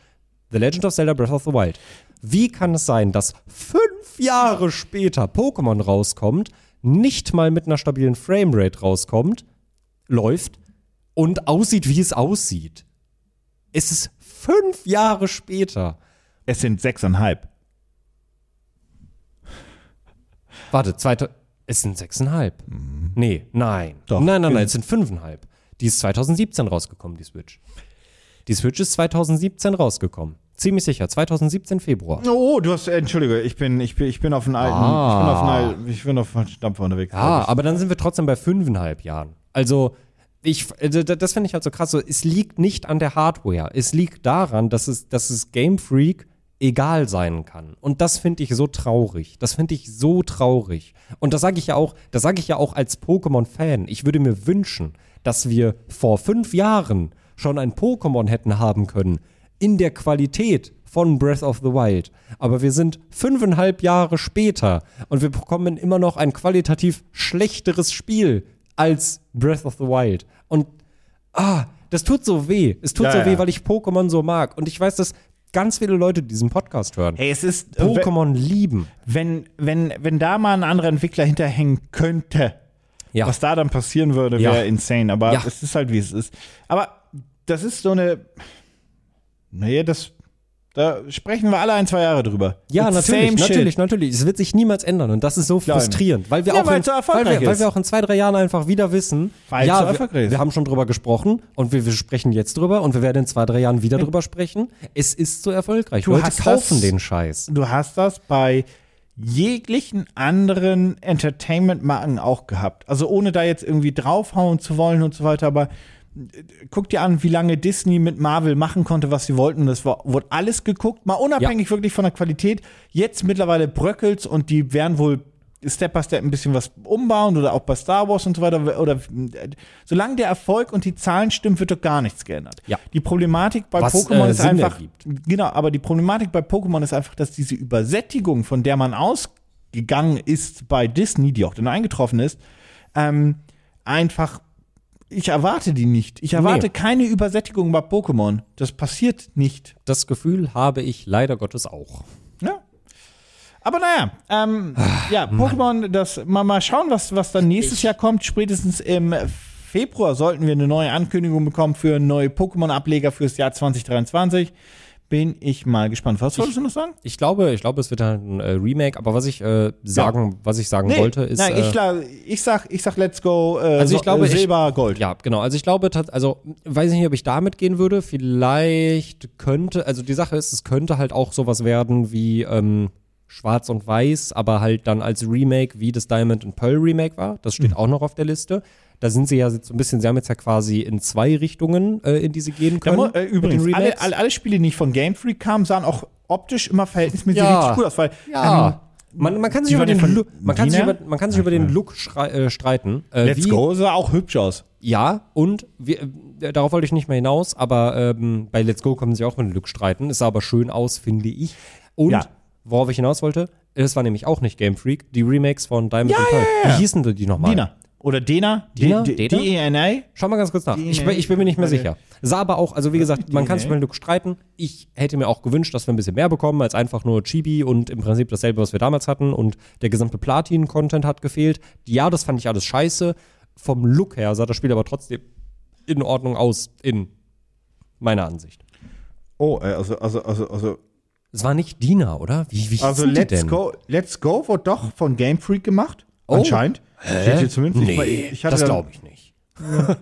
The Legend of Zelda Breath of the Wild. Wie kann es sein, dass fünf Jahre später Pokémon rauskommt, nicht mal mit einer stabilen Framerate rauskommt, läuft und aussieht, wie es aussieht? Es ist fünf Jahre später. es sind sechseinhalb. Warte, zweite. Es sind sechseinhalb. Nee, nein. Doch. Nein, nein, nein, es sind fünfeinhalb. Die ist 2017 rausgekommen, die Switch. Die Switch ist 2017 rausgekommen. Ziemlich sicher, 2017 Februar. Oh, du hast, äh, entschuldige, ich bin, ich bin, ich bin auf einen alten, Ah. ich bin auf einen alten, ich bin auf einen Stampfer unterwegs. Ja, aber dann sind wir trotzdem bei fünfeinhalb Jahren. Also, ich, d- das finde ich halt so krass. So, es liegt nicht an der Hardware. Es liegt daran, dass es, dass es Game Freak egal sein kann. Und das finde ich so traurig. Das finde ich so traurig. Und das sage ich ja auch, das sage ich ja auch als Pokémon-Fan. Ich würde mir wünschen, dass wir vor fünf Jahren schon ein Pokémon hätten haben können in der Qualität von Breath of the Wild. Aber wir sind fünfeinhalb Jahre später und wir bekommen immer noch ein qualitativ schlechteres Spiel als Breath of the Wild. Und ah, das tut so weh. Es tut Ja, so ja. weh, weil ich Pokémon so mag. Und ich weiß, dass ganz viele Leute diesen Podcast hören. Hey, es ist, Pokémon lieben. wenn, wenn, wenn da mal ein anderer Entwickler hinterhängen könnte, Ja. was da dann passieren würde, wäre insane. Aber es ist halt, wie es ist. Aber das ist so eine, naja, das, da sprechen wir alle ein, zwei Jahre drüber. Ja, It's natürlich, same shit. natürlich, natürlich. Es wird sich niemals ändern und das ist so frustrierend, weil wir Ja, auch weil in, weil, wir, weil wir auch in zwei, drei Jahren einfach wieder wissen, Weil ja, wir, wir haben schon drüber gesprochen und wir, wir sprechen jetzt drüber und wir werden in zwei, drei Jahren wieder drüber sprechen. Es ist so erfolgreich. Du Leute hast kaufen das- den Scheiß. Du hast das bei jeglichen anderen Entertainment-Marken auch gehabt. Also ohne da jetzt irgendwie draufhauen zu wollen und so weiter, aber guck dir an, wie lange Disney mit Marvel machen konnte, was sie wollten. Das war, wurde alles geguckt, mal unabhängig wirklich von der Qualität. Jetzt mittlerweile bröckelt's und die werden wohl Step by Step ein bisschen was umbauen oder auch bei Star Wars und so weiter. Oder äh, solange der Erfolg und die Zahlen stimmen, wird doch gar nichts geändert. Ja. Die Problematik bei Was, Pokémon äh, ist Sinn einfach. ergibt. Genau, aber die Problematik bei Pokémon ist einfach, dass diese Übersättigung, von der man ausgegangen ist bei Disney, die auch dann eingetroffen ist, ähm, einfach, ich erwarte die nicht. Ich erwarte Nee. keine Übersättigung bei Pokémon. Das passiert nicht. Das Gefühl habe ich leider Gottes auch. Ja. Aber naja, ähm, ja, Pokémon, das mal, mal schauen, was, was dann nächstes Jahr kommt. Spätestens im Februar sollten wir eine neue Ankündigung bekommen für neue Pokémon-Ableger fürs Jahr 2023. Bin ich mal gespannt. Was wolltest du noch sagen? Ich glaube, ich glaube, es wird halt ein äh, Remake, aber was ich äh, sagen, was ich sagen wollte, ist. nein, äh, ich, la- ich, sag, ich sag Let's Go äh, Also ich glaube, äh, ich- Silber, Gold. Ja, genau. Also ich glaube, also weiß ich nicht, ob ich damit gehen würde. Vielleicht könnte, also die Sache ist, es könnte halt auch sowas werden wie ähm, Schwarz und Weiß, aber halt dann als Remake, wie das Diamond and Pearl Remake war. Das Mhm. steht auch noch auf der Liste. Da sind sie ja jetzt so ein bisschen, sie haben jetzt ja quasi in zwei Richtungen, äh, in die sie gehen können. mu- äh, übrigens, alle, alle, alle Spiele, die nicht von Game Freak kamen, sahen auch optisch immer verhältnismäßig Ja. richtig gut aus. Weil, ja. ähm, man, man kann sich über ja den, Look, man kann sich über, man kann sich über den Look äh, streiten. Äh, Let's wie, Go sah auch hübsch aus. Ja, und wir, äh, darauf wollte ich nicht mehr hinaus, aber ähm, bei Let's Go können sie auch mit dem Look streiten. Es sah aber schön aus, finde ich. Und Ja. worauf ich hinaus wollte, das war nämlich auch nicht Game Freak, die Remakes von Diamond and Pearl. ja, ja. Wie hießen die nochmal? Dina. Oder Dena. Dina? D- D- Dena? D-E-N-A. Schau mal ganz kurz nach. Ich, ich bin mir nicht mehr Okay. sicher. Sah aber auch, also wie gesagt, man kann sich über den Look streiten. Ich hätte mir auch gewünscht, dass wir ein bisschen mehr bekommen als einfach nur Chibi und im Prinzip dasselbe, was wir damals hatten. Und der gesamte Platin-Content hat gefehlt. Ja, das fand ich alles scheiße. Vom Look her sah das Spiel aber trotzdem in Ordnung aus, in meiner Ansicht. Oh, äh, also, also, also, also, Es war nicht Dina, oder? Wie, wie also Let's denn? Go, Let's Go wurde doch von Game Freak gemacht. Oh. Anscheinend. Steht hier zumindest. Ich- Nee, ich hatte das da- glaube ich nicht.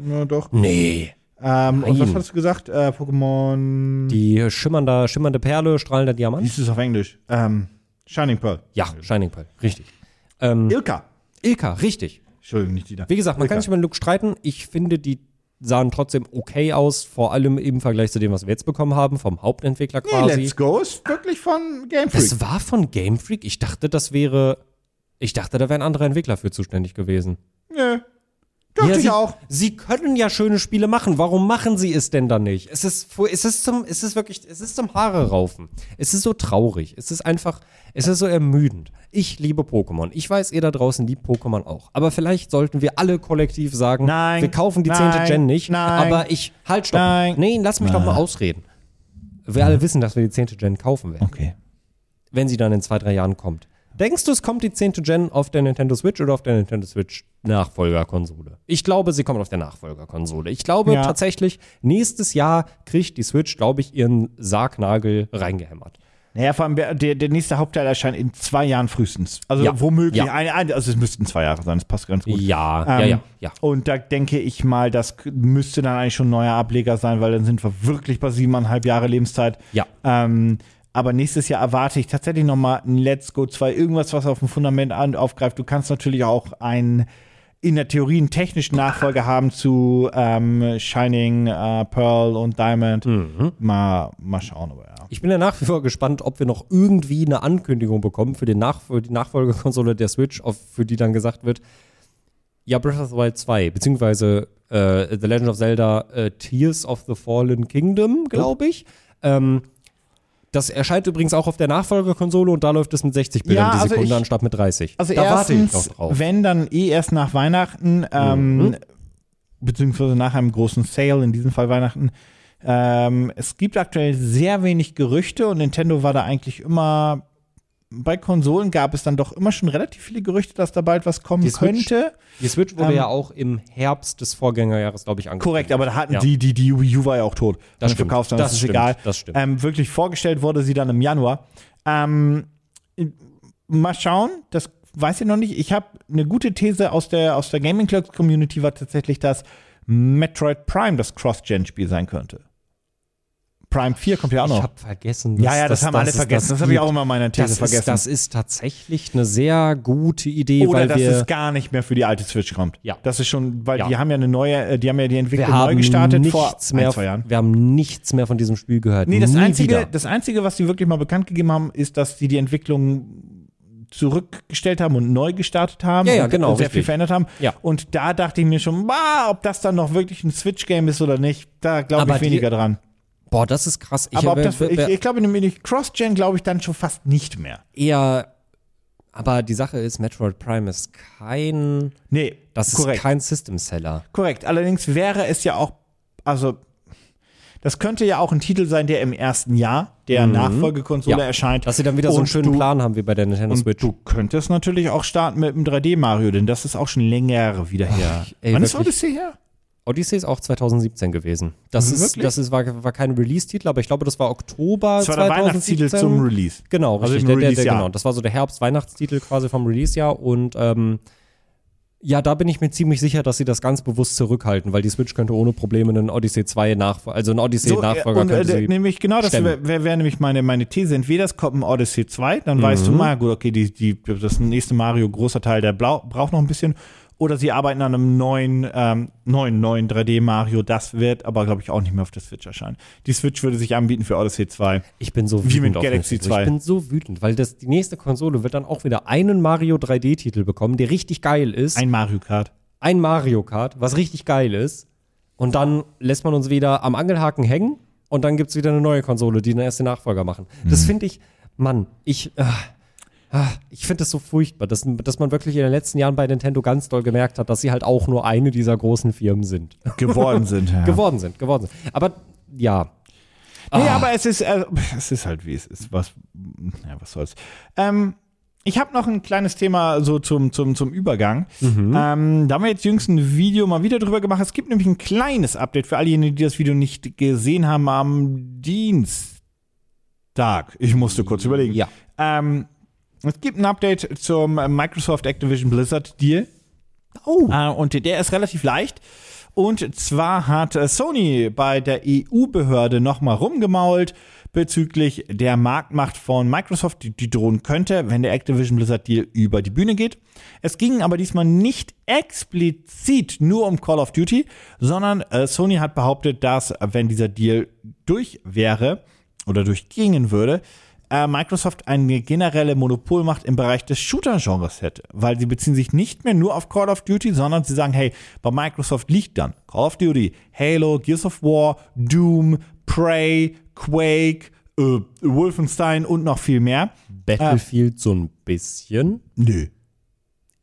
Ja, doch. Nee. Ähm, und was hast du gesagt? Äh, Pokémon. Die schimmernde, schimmernde Perle, strahlender Wie Diamant? hieß es auf Englisch? Ähm, Shining Pearl. Ja, Shining Pearl, richtig. Ähm, Ilka. Ilka, richtig. Entschuldigung, nicht Dina. Wie gesagt, man kann Ilka. sich über den Look streiten. Ich finde, die sahen trotzdem okay aus, vor allem im Vergleich zu dem, was wir jetzt bekommen haben, vom Hauptentwickler Nee, quasi. Let's Go ist wirklich von Game Freak. das war von Game Freak. Ich dachte, das wäre. Ich dachte, da wäre ein anderer Entwickler für zuständig gewesen. Nö. Dachte Ja, ich sie, auch. Sie können ja schöne Spiele machen. Warum machen sie es denn dann nicht? Es ist, es ist zum, es ist wirklich, es ist zum Haare raufen. Es ist so traurig. Es ist einfach, es ist so ermüdend. Ich liebe Pokémon. Ich weiß, ihr da draußen liebt Pokémon auch. Aber vielleicht sollten wir alle kollektiv sagen, Nein, wir kaufen die nein, 10. Gen nicht. nein, aber ich, halt, stopp. nein. Nee, lass mich doch mal ausreden. Wir alle wissen, dass wir die 10. Gen kaufen werden, Okay. wenn sie dann in zwei, drei Jahren kommt. Denkst du, es kommt die 10. Gen auf der Nintendo Switch oder auf der Nintendo Switch Nachfolgerkonsole? Ich glaube, sie kommt auf der Nachfolgerkonsole. Ich glaube Ja. tatsächlich, nächstes Jahr kriegt die Switch, glaube ich, ihren Sargnagel reingehämmert. Naja, vor allem der, der nächste Hauptteil erscheint in zwei Jahren frühestens. Also Ja. womöglich, Ja. eine, eine, also es müssten zwei Jahre sein, das passt ganz gut. Ja, ja, Ähm, ja, ja. Und da denke ich mal, das müsste dann eigentlich schon ein neuer Ableger sein, weil dann sind wir wirklich bei siebeneinhalb Jahre Lebenszeit. Ja. Ähm, aber nächstes Jahr erwarte ich tatsächlich noch mal ein Let's Go 2, irgendwas, was auf dem Fundament an, aufgreift. Du kannst natürlich auch einen in der Theorie einen technischen Nachfolger haben zu ähm, Shining, äh, Pearl und Diamond. Mhm. Mal, mal schauen, aber ja. Ich bin ja nach wie vor gespannt, ob wir noch irgendwie eine Ankündigung bekommen für, den Nach für die Nachfolgekonsole der Switch, auf, für die dann gesagt wird, ja, Breath of the Wild 2, beziehungsweise äh, The Legend of Zelda äh, Tears of the Fallen Kingdom, glaube ich. Ähm, das erscheint übrigens auch auf der Nachfolgerkonsole und da läuft es mit 60 Bildern Ja, die also Sekunde ich- anstatt mit 30. Also da warte ich erstens, noch drauf. wenn dann eh erst nach Weihnachten, ähm, Mhm. beziehungsweise nach einem großen Sale, in diesem Fall Weihnachten. Ähm, es gibt aktuell sehr wenig Gerüchte und Nintendo war da eigentlich immer, bei Konsolen gab es dann doch immer schon relativ viele Gerüchte, dass da bald was kommen Die Switch- könnte. Die Switch wurde ähm, ja auch im Herbst des Vorgängerjahres, glaube ich, angekündigt. Korrekt, aber da hatten Ja. die, die, die Wii U war ja auch tot. Das stimmt. Verkaufszahlen, Das ist stimmt. egal. Das stimmt. Ähm, wirklich vorgestellt wurde sie dann im Januar. Ähm, mal schauen, das weiß ich noch nicht. Ich habe eine gute These aus der, aus der Gaming Clerks Community war tatsächlich, dass Metroid Prime das Cross-Gen-Spiel sein könnte. Prime 4 kommt ja auch Ich noch. habe vergessen. Ja, ja, das, dass- haben alle dass es vergessen. Das, habe ich auch immer in meiner These das vergessen. Ist, das ist tatsächlich eine sehr gute Idee, Oder weil dass wir, es gar nicht mehr für die alte Switch kommt. Ja. Das ist schon, weil Ja. die haben ja eine neue, äh, die haben ja die Entwicklung neu gestartet nichts vor mehr, ein, zwei Jahren. Wir haben nichts mehr von diesem Spiel gehört. Nee, das Nie einzige, wieder. das einzige, was sie wirklich mal bekannt gegeben haben, ist, dass sie die Entwicklung zurückgestellt haben und neu gestartet haben Ja, ja, und genau, sehr richtig. viel verändert haben. Ja. Und da dachte ich mir schon, bah, ob das dann noch wirklich ein Switch-Game ist oder nicht, da glaube ich weniger die- dran. Boah, das ist krass. Ich Aber das, ich, ich glaube, nämlich Cross-Gen glaube ich dann schon fast nicht mehr. eher. Aber die Sache ist, Metroid Prime ist kein. Nee, Das ist korrekt. kein System-Seller. Korrekt. Allerdings wäre es ja auch, also das könnte ja auch ein Titel sein, der im ersten Jahr der Nachfolgekonsole Mhm. Ja. erscheint. Dass sie dann wieder so einen Und schönen du- Plan haben wie bei der Nintendo Und Switch. du könntest natürlich auch starten mit dem 3D-Mario, denn das ist auch schon länger wieder her. ey, Wann ist wirklich. Odyssey her? Odyssey ist auch 2017 gewesen. Das Mhm, ist, wirklich? das ist, war, war kein Release-Titel, aber ich glaube, das war Oktober Das war der 2017. Weihnachtstitel zum Release. Genau, Also richtig. der, der, der, genau. Das war so der Herbst-Weihnachtstitel quasi vom Release-Jahr. Und ähm, ja, da bin ich mir ziemlich sicher, dass sie das ganz bewusst zurückhalten, weil die Switch könnte ohne Probleme einen Odyssey 2 Nachfolger, also einen Odyssey-Nachfolger äh, und, äh, könnte sie. nämlich genau, das wäre wär nämlich meine, meine These. Entweder es kommt ein Odyssey 2, dann weißt Mhm. du mal, gut, okay, die, die, das nächste Mario, großer Teil, der blau, braucht noch ein bisschen. Oder sie arbeiten an einem neuen, ähm, neuen, neuen 3D-Mario. Das wird aber, glaube ich, auch nicht mehr auf der Switch erscheinen. Die Switch würde sich anbieten für Odyssey 2. Ich bin so Wie wütend mit auf Galaxy Nintendo. 2. Ich bin so wütend, weil das, die nächste Konsole wird dann auch wieder einen Mario 3D-Titel bekommen, der richtig geil ist. Ein Mario Kart. ein Mario Kart, was richtig geil ist. Und dann lässt man uns wieder am Angelhaken hängen und dann gibt es wieder eine neue Konsole, die den ersten Nachfolger machen. Das finde ich, Mann, ich, äh, ich finde das so furchtbar, dass, dass man wirklich in den letzten Jahren bei Nintendo ganz doll gemerkt hat, dass sie halt auch nur eine dieser großen Firmen sind. Geworden sind. Ja. geworden sind, geworden sind. Aber ja, Nee, Ah. aber es ist, äh, es ist halt wie es ist. Was, ja, was soll's. Ähm, ich habe noch ein kleines Thema so zum, zum, zum Übergang. Mhm. Ähm, da haben wir jetzt jüngst ein Video mal wieder drüber gemacht. Es gibt nämlich ein kleines Update für all diejenigen, die das Video nicht gesehen haben am Dienstag. Ich musste kurz überlegen. ja. Ähm, es gibt ein Update zum Microsoft Activision Blizzard Deal. Oh. Äh, und der ist relativ leicht. Und zwar hat äh, Sony bei der EU-Behörde nochmal rumgemault bezüglich der Marktmacht von Microsoft, die, die drohen könnte, wenn der Activision Blizzard Deal über die Bühne geht. Es ging aber diesmal nicht explizit nur um Call of Duty, sondern äh, Sony hat behauptet, dass wenn dieser Deal durch wäre oder durchgingen würde, äh, Microsoft eine generelle Monopolmacht im Bereich des Shooter-Genres hätte. Weil sie beziehen sich nicht mehr nur auf Call of Duty, sondern sie sagen, hey, bei Microsoft liegt dann Call of Duty, Halo, Gears of War, Doom, Prey, Quake, äh, Wolfenstein und noch viel mehr. Battlefield so ein bisschen. Nö.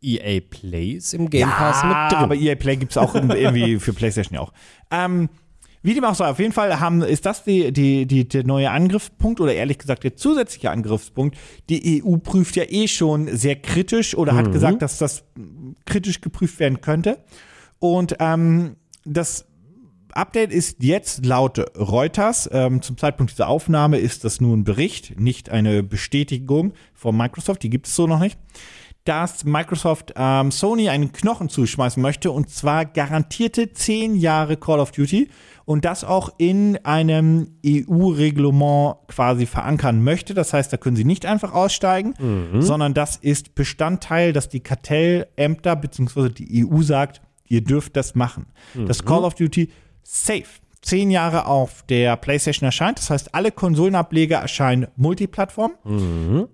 EA Play ist im Game Pass mit drin. aber EA Play gibt es auch irgendwie für PlayStation ja auch. Ähm, wie dem auch sei, auf jeden Fall haben, ist das die, die, die, der neue Angriffspunkt oder ehrlich gesagt der zusätzliche Angriffspunkt. Die EU prüft ja eh schon sehr kritisch oder Mhm. hat gesagt, dass das kritisch geprüft werden könnte. Und ähm, das Update ist jetzt laut Reuters, ähm, zum Zeitpunkt dieser Aufnahme ist das nur ein Bericht, nicht eine Bestätigung von Microsoft, die gibt es so noch nicht, dass Microsoft ähm, Sony einen Knochen zuschmeißen möchte und zwar garantierte 10 Jahre Call of Duty und das auch in einem EU-Reglement quasi verankern möchte. Das heißt, da können sie nicht einfach aussteigen, sondern das ist Bestandteil, dass die Kartellämter bzw. die EU sagt, ihr dürft das machen. Das Call of Duty safe zehn Jahre auf der PlayStation erscheint. Das heißt, alle Konsolenableger erscheinen Multiplattform.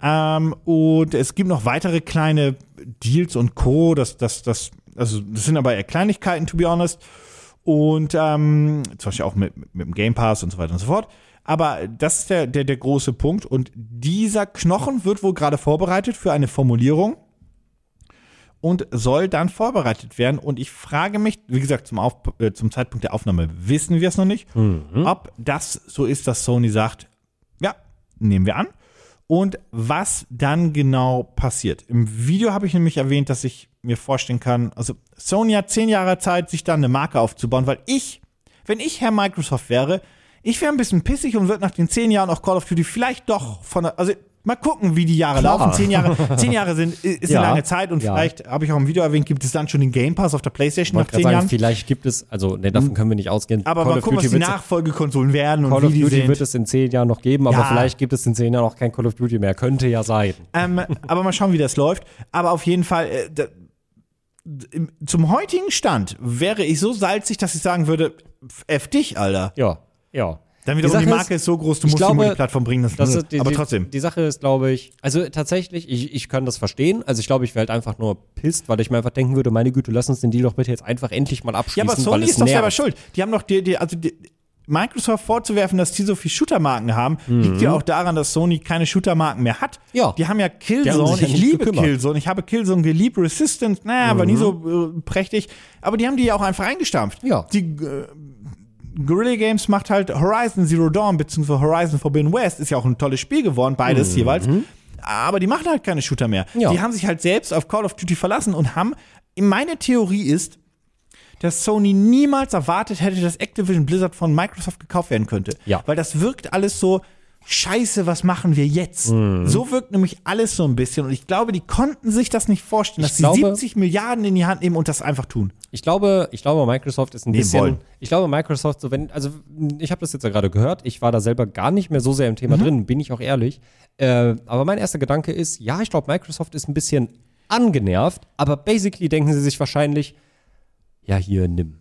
Ähm, und es gibt noch weitere kleine Deals und Co. Das, das, das, also das sind aber eher Kleinigkeiten, to be honest. Und ähm, zum Beispiel auch mit, mit dem Game Pass und so weiter und so fort. Aber das ist der, der, der große Punkt. Und dieser Knochen wird wohl gerade vorbereitet für eine Formulierung und soll dann vorbereitet werden. Und ich frage mich, wie gesagt, zum, Auf äh, zum Zeitpunkt der Aufnahme wissen wir es noch nicht, ob das so ist, dass Sony sagt, ja, nehmen wir an. Und was dann genau passiert. Im Video habe ich nämlich erwähnt, dass ich mir vorstellen kann, also Sony hat zehn Jahre Zeit, sich dann eine Marke aufzubauen, weil ich, wenn ich Herr Microsoft wäre, ich wäre ein bisschen pissig und würde nach den zehn Jahren auch Call of Duty vielleicht doch von der, also mal gucken, wie die Jahre Klar. laufen. Zehn Jahre, zehn Jahre sind, ist Ja. eine lange Zeit und Ja. vielleicht, habe ich auch im Video erwähnt, gibt es dann schon den Game Pass auf der Playstation nach zehn sagen, Jahren. vielleicht gibt es, also ne, davon können wir nicht ausgehen. Aber Call mal of gucken, was Duty die Nachfolgekonsolen werden und Call wie of die Duty sind. wird es in zehn Jahren noch geben, aber Ja. vielleicht gibt es in zehn Jahren auch kein Call of Duty mehr. Könnte ja sein. Ähm, aber mal schauen, wie das läuft. Aber auf jeden Fall, äh, da, im- zum heutigen Stand wäre ich so salzig, dass ich sagen würde, F dich, Alter. Ja, ja. Dann wiederum die, Sache Marke ist, so groß, du musst glaube, die Multiplattform bringen. Das, Das ist die, aber die, trotzdem. Die Sache ist, glaube ich, also tatsächlich, ich, ich kann das verstehen. Also ich glaube, ich wäre halt einfach nur pisst, weil ich mir einfach denken würde, meine Güte, lass uns den Deal doch bitte jetzt einfach endlich mal Ja, abschließen, aber weil Sony ist doch selber nervt. schuld. Die haben doch die, die also die, Microsoft vorzuwerfen, dass die so viel Shooter-Marken haben, liegt ja auch daran, dass Sony keine Shooter-Marken mehr hat. Mhm. Ja. Die haben ja Die Killzone. haben ja ich liebe gekümmert. Killzone. Ich habe Killzone geliebt. Resistance, naja, war nie Mhm. so äh, prächtig. Aber die haben die ja auch einfach eingestampft. Ja. Die äh, Guerrilla Games macht halt Horizon Zero Dawn bzw. Horizon Forbidden West. Ist ja auch ein tolles Spiel geworden, beides jeweils. Aber die machen halt keine Shooter mehr. Mhm. Ja. Die haben sich halt selbst auf Call of Duty verlassen und haben, meine Theorie ist, dass Sony niemals erwartet hätte, dass Activision Blizzard von Microsoft gekauft werden könnte. Ja. Weil das wirkt alles so, scheiße, was machen wir jetzt? Mhm. So wirkt nämlich alles so ein bisschen. Und ich glaube, die konnten sich das nicht vorstellen, Ich dass sie glaube- 70 Milliarden in die Hand nehmen und das einfach tun. Ich glaube, ich glaube, Microsoft ist ein bisschen. wollen. Ich glaube, Microsoft, so wenn, also ich habe das jetzt ja gerade gehört, ich war da selber gar nicht mehr so sehr im Thema drin, bin ich auch ehrlich. Äh, aber mein erster Gedanke ist, ja, ich glaube, Microsoft ist ein bisschen angenervt, aber basically denken sie sich wahrscheinlich, ja, hier, nimm.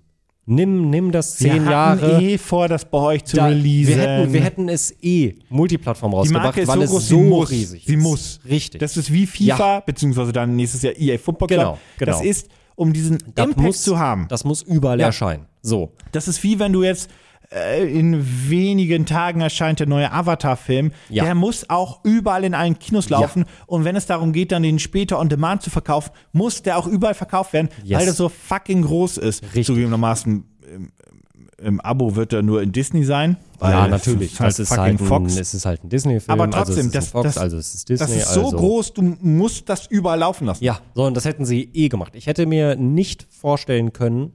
Nimm, nimm das zehn wir Jahre. eh vor, das bei euch zu Da- releasen. wir, hätten, wir hätten es eh Multiplattform die rausgebracht, weil so es groß, so sie muss. riesig sie ist. muss. Richtig. Das ist wie FIFA, beziehungsweise dann nächstes Jahr EA Football Club. Genau, genau. Das ist, um diesen Das Impact muss, zu haben. Das muss überall Ja. erscheinen. So. Das ist wie wenn du jetzt äh, in wenigen Tagen erscheint der neue Avatar-Film. Ja. Der muss auch überall in allen Kinos laufen. Und wenn es darum geht, dann den später on demand zu verkaufen, muss der auch überall verkauft werden, Yes. weil der so fucking groß ist. Richtig. Zugegebenermaßen im, im Abo wird er nur in Disney sein. ja, natürlich. Ist halt das ist halt ein, Fox. Es ist halt ein Disney-Film. Aber trotzdem, also es ist das, Fox, das, also es ist Disney. das ist so also. groß, du musst das überall laufen lassen. Ja, so, und das hätten sie eh gemacht. Ich hätte mir nicht vorstellen können,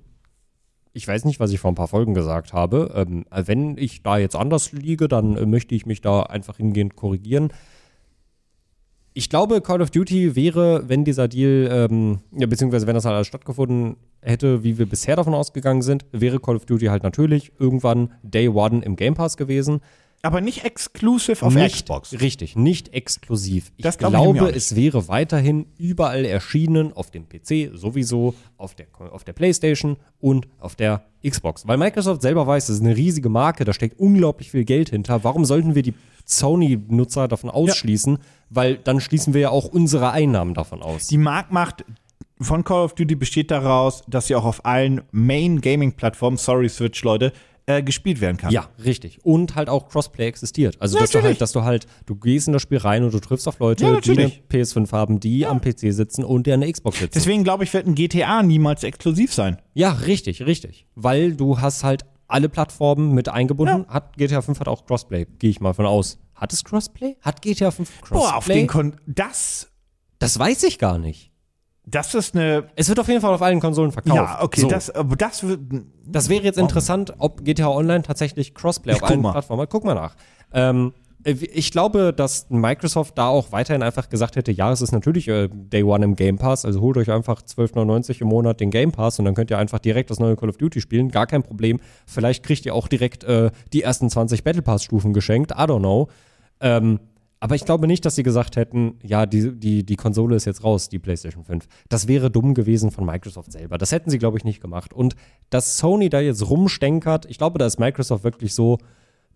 ich weiß nicht, was ich vor ein paar Folgen gesagt habe. Ähm, wenn ich da jetzt anders liege, dann äh, möchte ich mich da einfach hingehend korrigieren. Ich glaube, Call of Duty wäre, wenn dieser Deal, ähm, ja, beziehungsweise wenn das halt alles stattgefunden hätte, wie wir bisher davon ausgegangen sind, wäre Call of Duty halt natürlich irgendwann Day One im Game Pass gewesen. Aber nicht exclusive auf nicht, Xbox. Richtig, nicht exklusiv. Ich Das glaub ich glaube, nicht. es wäre weiterhin überall erschienen, auf dem PC sowieso, auf der, auf der PlayStation und auf der Xbox. Weil Microsoft selber weiß, das ist eine riesige Marke, da steckt unglaublich viel Geld hinter. Warum sollten wir die Sony-Nutzer davon ausschließen? Weil dann schließen wir ja auch unsere Einnahmen davon aus. Die Marktmacht von Call of Duty besteht daraus, dass sie auch auf allen Main-Gaming-Plattformen, sorry Switch, Leute, äh, gespielt werden kann. Ja, richtig. Und halt auch Crossplay existiert. Also, Ja, dass du halt, dass du halt, du gehst in das Spiel rein und du triffst auf Leute, Ja, die eine natürlich. PS5 haben, die am PC sitzen und die an der Xbox sitzen. Deswegen glaube ich, wird ein GTA niemals exklusiv sein. Ja, richtig, richtig. Weil du hast halt alle Plattformen mit eingebunden. Hat GTA 5 hat auch Crossplay, gehe ich mal von aus. Hat es Crossplay? Hat GTA 5 Crossplay? Boah, auf den Kon das das weiß ich gar nicht. Das ist eine. Es wird auf jeden Fall auf allen Konsolen verkauft. Ja, okay, So. das, das. Das wäre jetzt interessant, ob GTA Online tatsächlich Crossplay Ich auf allen mal. Plattformen hat. Guck mal nach. Ähm, ich glaube, dass Microsoft da auch weiterhin einfach gesagt hätte, ja, es ist natürlich äh, Day One im Game Pass, also holt euch einfach 12,99 im Monat den Game Pass und dann könnt ihr einfach direkt das neue Call of Duty spielen, gar kein Problem. Vielleicht kriegt ihr auch direkt äh, die ersten 20 Battle Pass Stufen geschenkt, I don't know. Ähm, aber ich glaube nicht, dass sie gesagt hätten, ja, die, die, die Konsole ist jetzt raus, die PlayStation 5. Das wäre dumm gewesen von Microsoft selber. Das hätten sie, glaube ich, nicht gemacht. Und dass Sony da jetzt rumstenkert, ich glaube, da ist Microsoft wirklich so,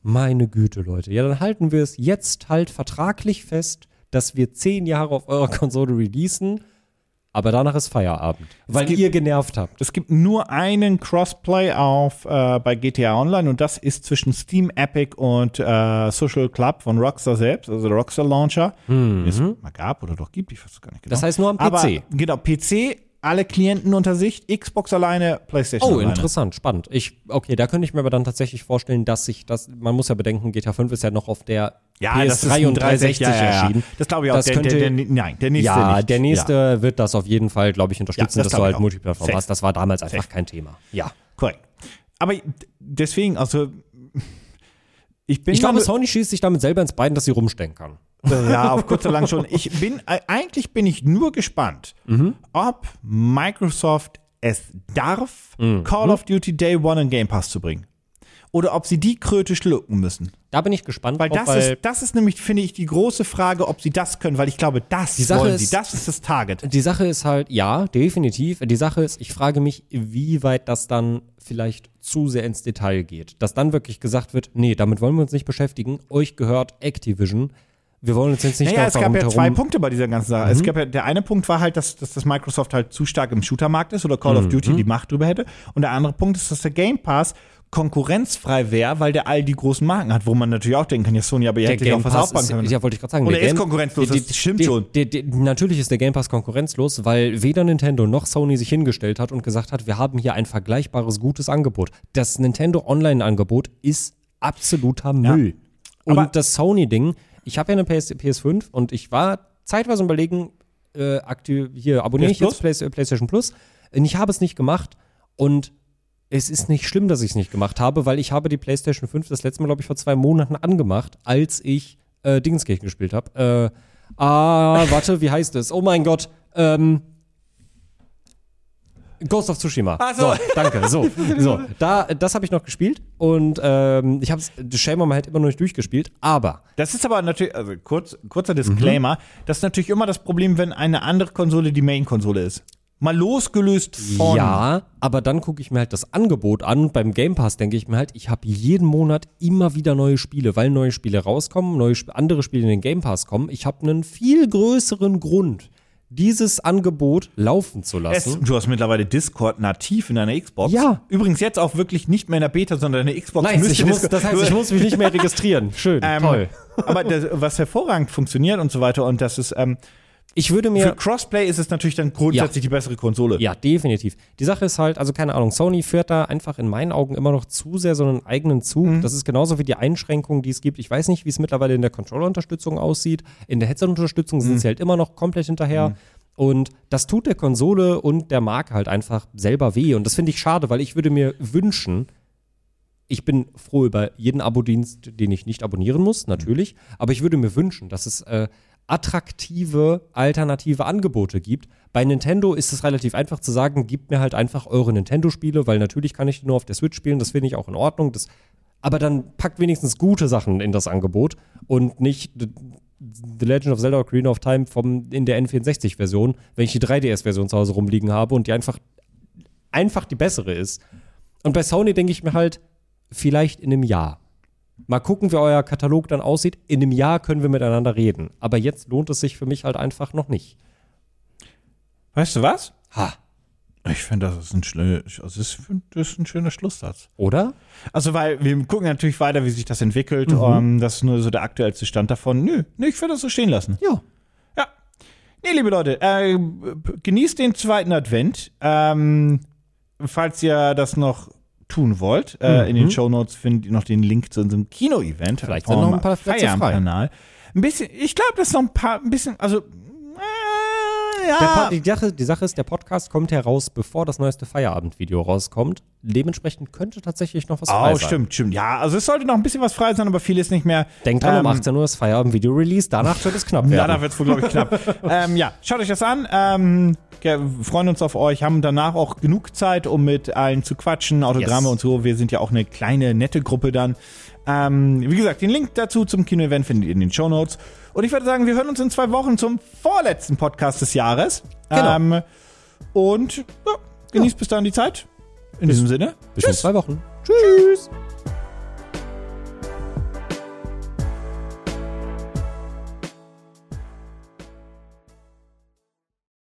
meine Güte, Leute. Ja, dann halten wir es jetzt halt vertraglich fest, dass wir zehn Jahre auf eurer Konsole releasen, aber danach ist Feierabend. Weil gibt- ihr genervt habt. Es gibt nur einen Crossplay auf äh, bei GTA Online und das ist zwischen Steam, Epic und äh, Social Club von Rockstar selbst, also der Rockstar Launcher. Den Es mal gab oder doch gibt, ich weiß es gar nicht genau. Mhm. Das heißt nur am PC. Aber, genau, PC, alle Klienten unter sich, Xbox alleine, PlayStation Oh, alleine. interessant, spannend. Ich, okay, da könnte ich mir aber dann tatsächlich vorstellen, dass sich das, man muss ja bedenken, GTA 5 ist ja noch auf der Ja, PS3 das ist ein und 360 ja, ja, ja. erschienen. Das glaube ich auch. Das der, könnte, der, der, nein, der nächste ja, nicht. der nächste wird das auf jeden Fall, glaube ich, unterstützen, Ja, das dass du halt. Multiplattform hast. Das war damals einfach Safe. kein Thema. Ja. Korrekt. Aber deswegen, also ich bin Ich glaube, Sony schießt sich damit selber ins Bein, dass sie rumstenkern. Ja, auf kurz oder lang schon. Ich bin, äh, eigentlich bin ich nur gespannt, Mhm. ob Microsoft es darf, Mhm. Call of Duty Day One in Game Pass zu bringen. Oder ob sie die Kröte schlucken müssen. Da bin ich gespannt, Weil das, weil ist, das ist nämlich, finde ich, die große Frage, ob sie das können, weil ich glaube, das Die Sache wollen ist- sie. Das ist das Target. die Sache ist halt, ja, definitiv. Die Sache ist, ich frage mich, wie weit das dann vielleicht zu sehr ins Detail geht. Dass dann wirklich gesagt wird, nee, damit wollen wir uns nicht beschäftigen. Euch gehört Activision. Wir wollen uns jetzt nicht Naja, es gab ja zwei Punkte bei dieser ganzen Sache. Mhm. Es gab ja, der eine Punkt war halt, dass, dass das Microsoft halt zu stark im Shootermarkt ist oder Call Mhm. of Duty die Macht drüber hätte. Und der andere Punkt ist, dass der Game Pass konkurrenzfrei wäre, weil der all die großen Marken hat, wo man natürlich auch denken kann, ja Sony, aber ihr hättet ja auch was Pass aufbauen ist, können. ja, wollte ich gerade sagen. Und der er ist konkurrenzlos, die- das stimmt die, schon. Natürlich ist der Game Pass konkurrenzlos, weil weder Nintendo noch Sony sich hingestellt hat und gesagt hat, wir haben hier ein vergleichbares gutes Angebot. Das Nintendo Online-Angebot ist absoluter Müll. Und Aber- das Sony-Ding, ich habe ja eine PS, PS5 und ich war zeitweise überlegen, äh, aktiv, hier abonniere ich jetzt Play, PlayStation Plus. Und ich habe es nicht gemacht und es ist nicht schlimm, dass ich es nicht gemacht habe, weil ich habe die PlayStation 5 das letzte Mal, glaube ich, vor zwei Monaten angemacht, als ich äh, Dingenskirchen gespielt habe. Äh, ah, warte, wie heißt es? Oh mein Gott. Ähm, Ghost of Tsushima. Ach so. danke. So, so. Da, das habe ich noch gespielt und ähm, ich habe es Shame halt immer noch nicht durchgespielt, aber Das ist aber natürlich, also kurz, kurzer Mhm. Disclaimer, das ist natürlich immer das Problem, wenn eine andere Konsole die Main-Konsole ist. Mal losgelöst von. Ja, aber dann gucke ich mir halt das Angebot an. Beim Game Pass denke ich mir halt, ich habe jeden Monat immer wieder neue Spiele, weil neue Spiele rauskommen, neue andere Spiele in den Game Pass kommen. Ich habe einen viel größeren Grund, dieses Angebot laufen zu Es, lassen. du hast mittlerweile Discord nativ in deiner Xbox. Ja. Übrigens jetzt auch wirklich nicht mehr in der Beta, sondern deine Xbox Nice, ich muss, das heißt, ich muss mich nicht mehr registrieren. Schön, Ähm, toll. Aber das, was hervorragend funktioniert und so weiter und das ist, ähm, Ich würde für mir Crossplay ist es natürlich dann grundsätzlich die bessere Konsole. Ja, definitiv. Die Sache ist halt, also keine Ahnung, Sony führt da einfach in meinen Augen immer noch zu sehr so einen eigenen Zug. Mhm. Das ist genauso wie die Einschränkungen, die es gibt. Ich weiß nicht, wie es mittlerweile in der Controller-Unterstützung aussieht. In der Headset-Unterstützung Mhm. sind sie halt immer noch komplett hinterher. Und das tut der Konsole und der Marke halt einfach selber weh. Und das finde ich schade, weil ich würde mir wünschen, ich bin froh über jeden Abo-Dienst, den ich nicht abonnieren muss, natürlich. Aber ich würde mir wünschen, dass es äh, attraktive, alternative Angebote gibt. Bei Nintendo ist es relativ einfach zu sagen, gebt mir halt einfach eure Nintendo-Spiele, weil natürlich kann ich die nur auf der Switch spielen, das finde ich auch in Ordnung. Das, aber dann packt wenigstens gute Sachen in das Angebot und nicht The, Legend of Zelda Ocarina of Time vom, in der N64-Version, wenn ich die 3DS-Version zu Hause rumliegen habe und die einfach, einfach die bessere ist. Und bei Sony denke ich mir halt, vielleicht in einem Jahr. Mal gucken, wie euer Katalog dann aussieht. In einem Jahr können wir miteinander reden. Aber jetzt lohnt es sich für mich halt einfach noch nicht. Weißt du was? Ha. Ich finde, das ist ein, schnell, ist, das ist ein schöner Schlusssatz. Oder? Also, weil wir gucken natürlich weiter, wie sich das entwickelt. Mhm. Ähm, das ist nur so der aktuellste Stand davon. Nö, nö ich würde das so stehen lassen. Ja. Ja. Nee, liebe Leute, äh, genießt den zweiten Advent. Ähm, falls ihr das noch tun wollt, äh, in den Shownotes findet ihr noch den Link zu unserem Kino-Event. Mhm. Vielleicht sind noch ein paar Plätze frei. Ein bisschen, ich glaube, das ist noch ein paar, ein bisschen, also, ja. Der die, Sache, die Sache ist, der Podcast kommt heraus, bevor das neueste Feierabendvideo rauskommt. Dementsprechend könnte tatsächlich noch was frei Oh, sein. stimmt, stimmt. Ja, also es sollte noch ein bisschen was frei sein, aber viel ist nicht mehr. Denkt dran, um Ähm, 18 Uhr ist Feierabendvideo-Release, danach wird es knapp Ja, werden. da wird es wohl, glaube ich, knapp. ähm, ja, schaut euch das an. Ähm, ja, freuen uns auf euch. Haben danach auch genug Zeit, um mit allen zu quatschen, Autogramme Yes. und so. Wir sind ja auch eine kleine, nette Gruppe dann. Ähm, wie gesagt, den Link dazu zum Kino-Event findet ihr in den Shownotes. Und ich würde sagen, wir hören uns in zwei Wochen zum vorletzten Podcast des Jahres. Genau. Ähm, und ja, genießt bis dahin die Zeit. In diesem Sinne. Bis in zwei Wochen. Tschüss.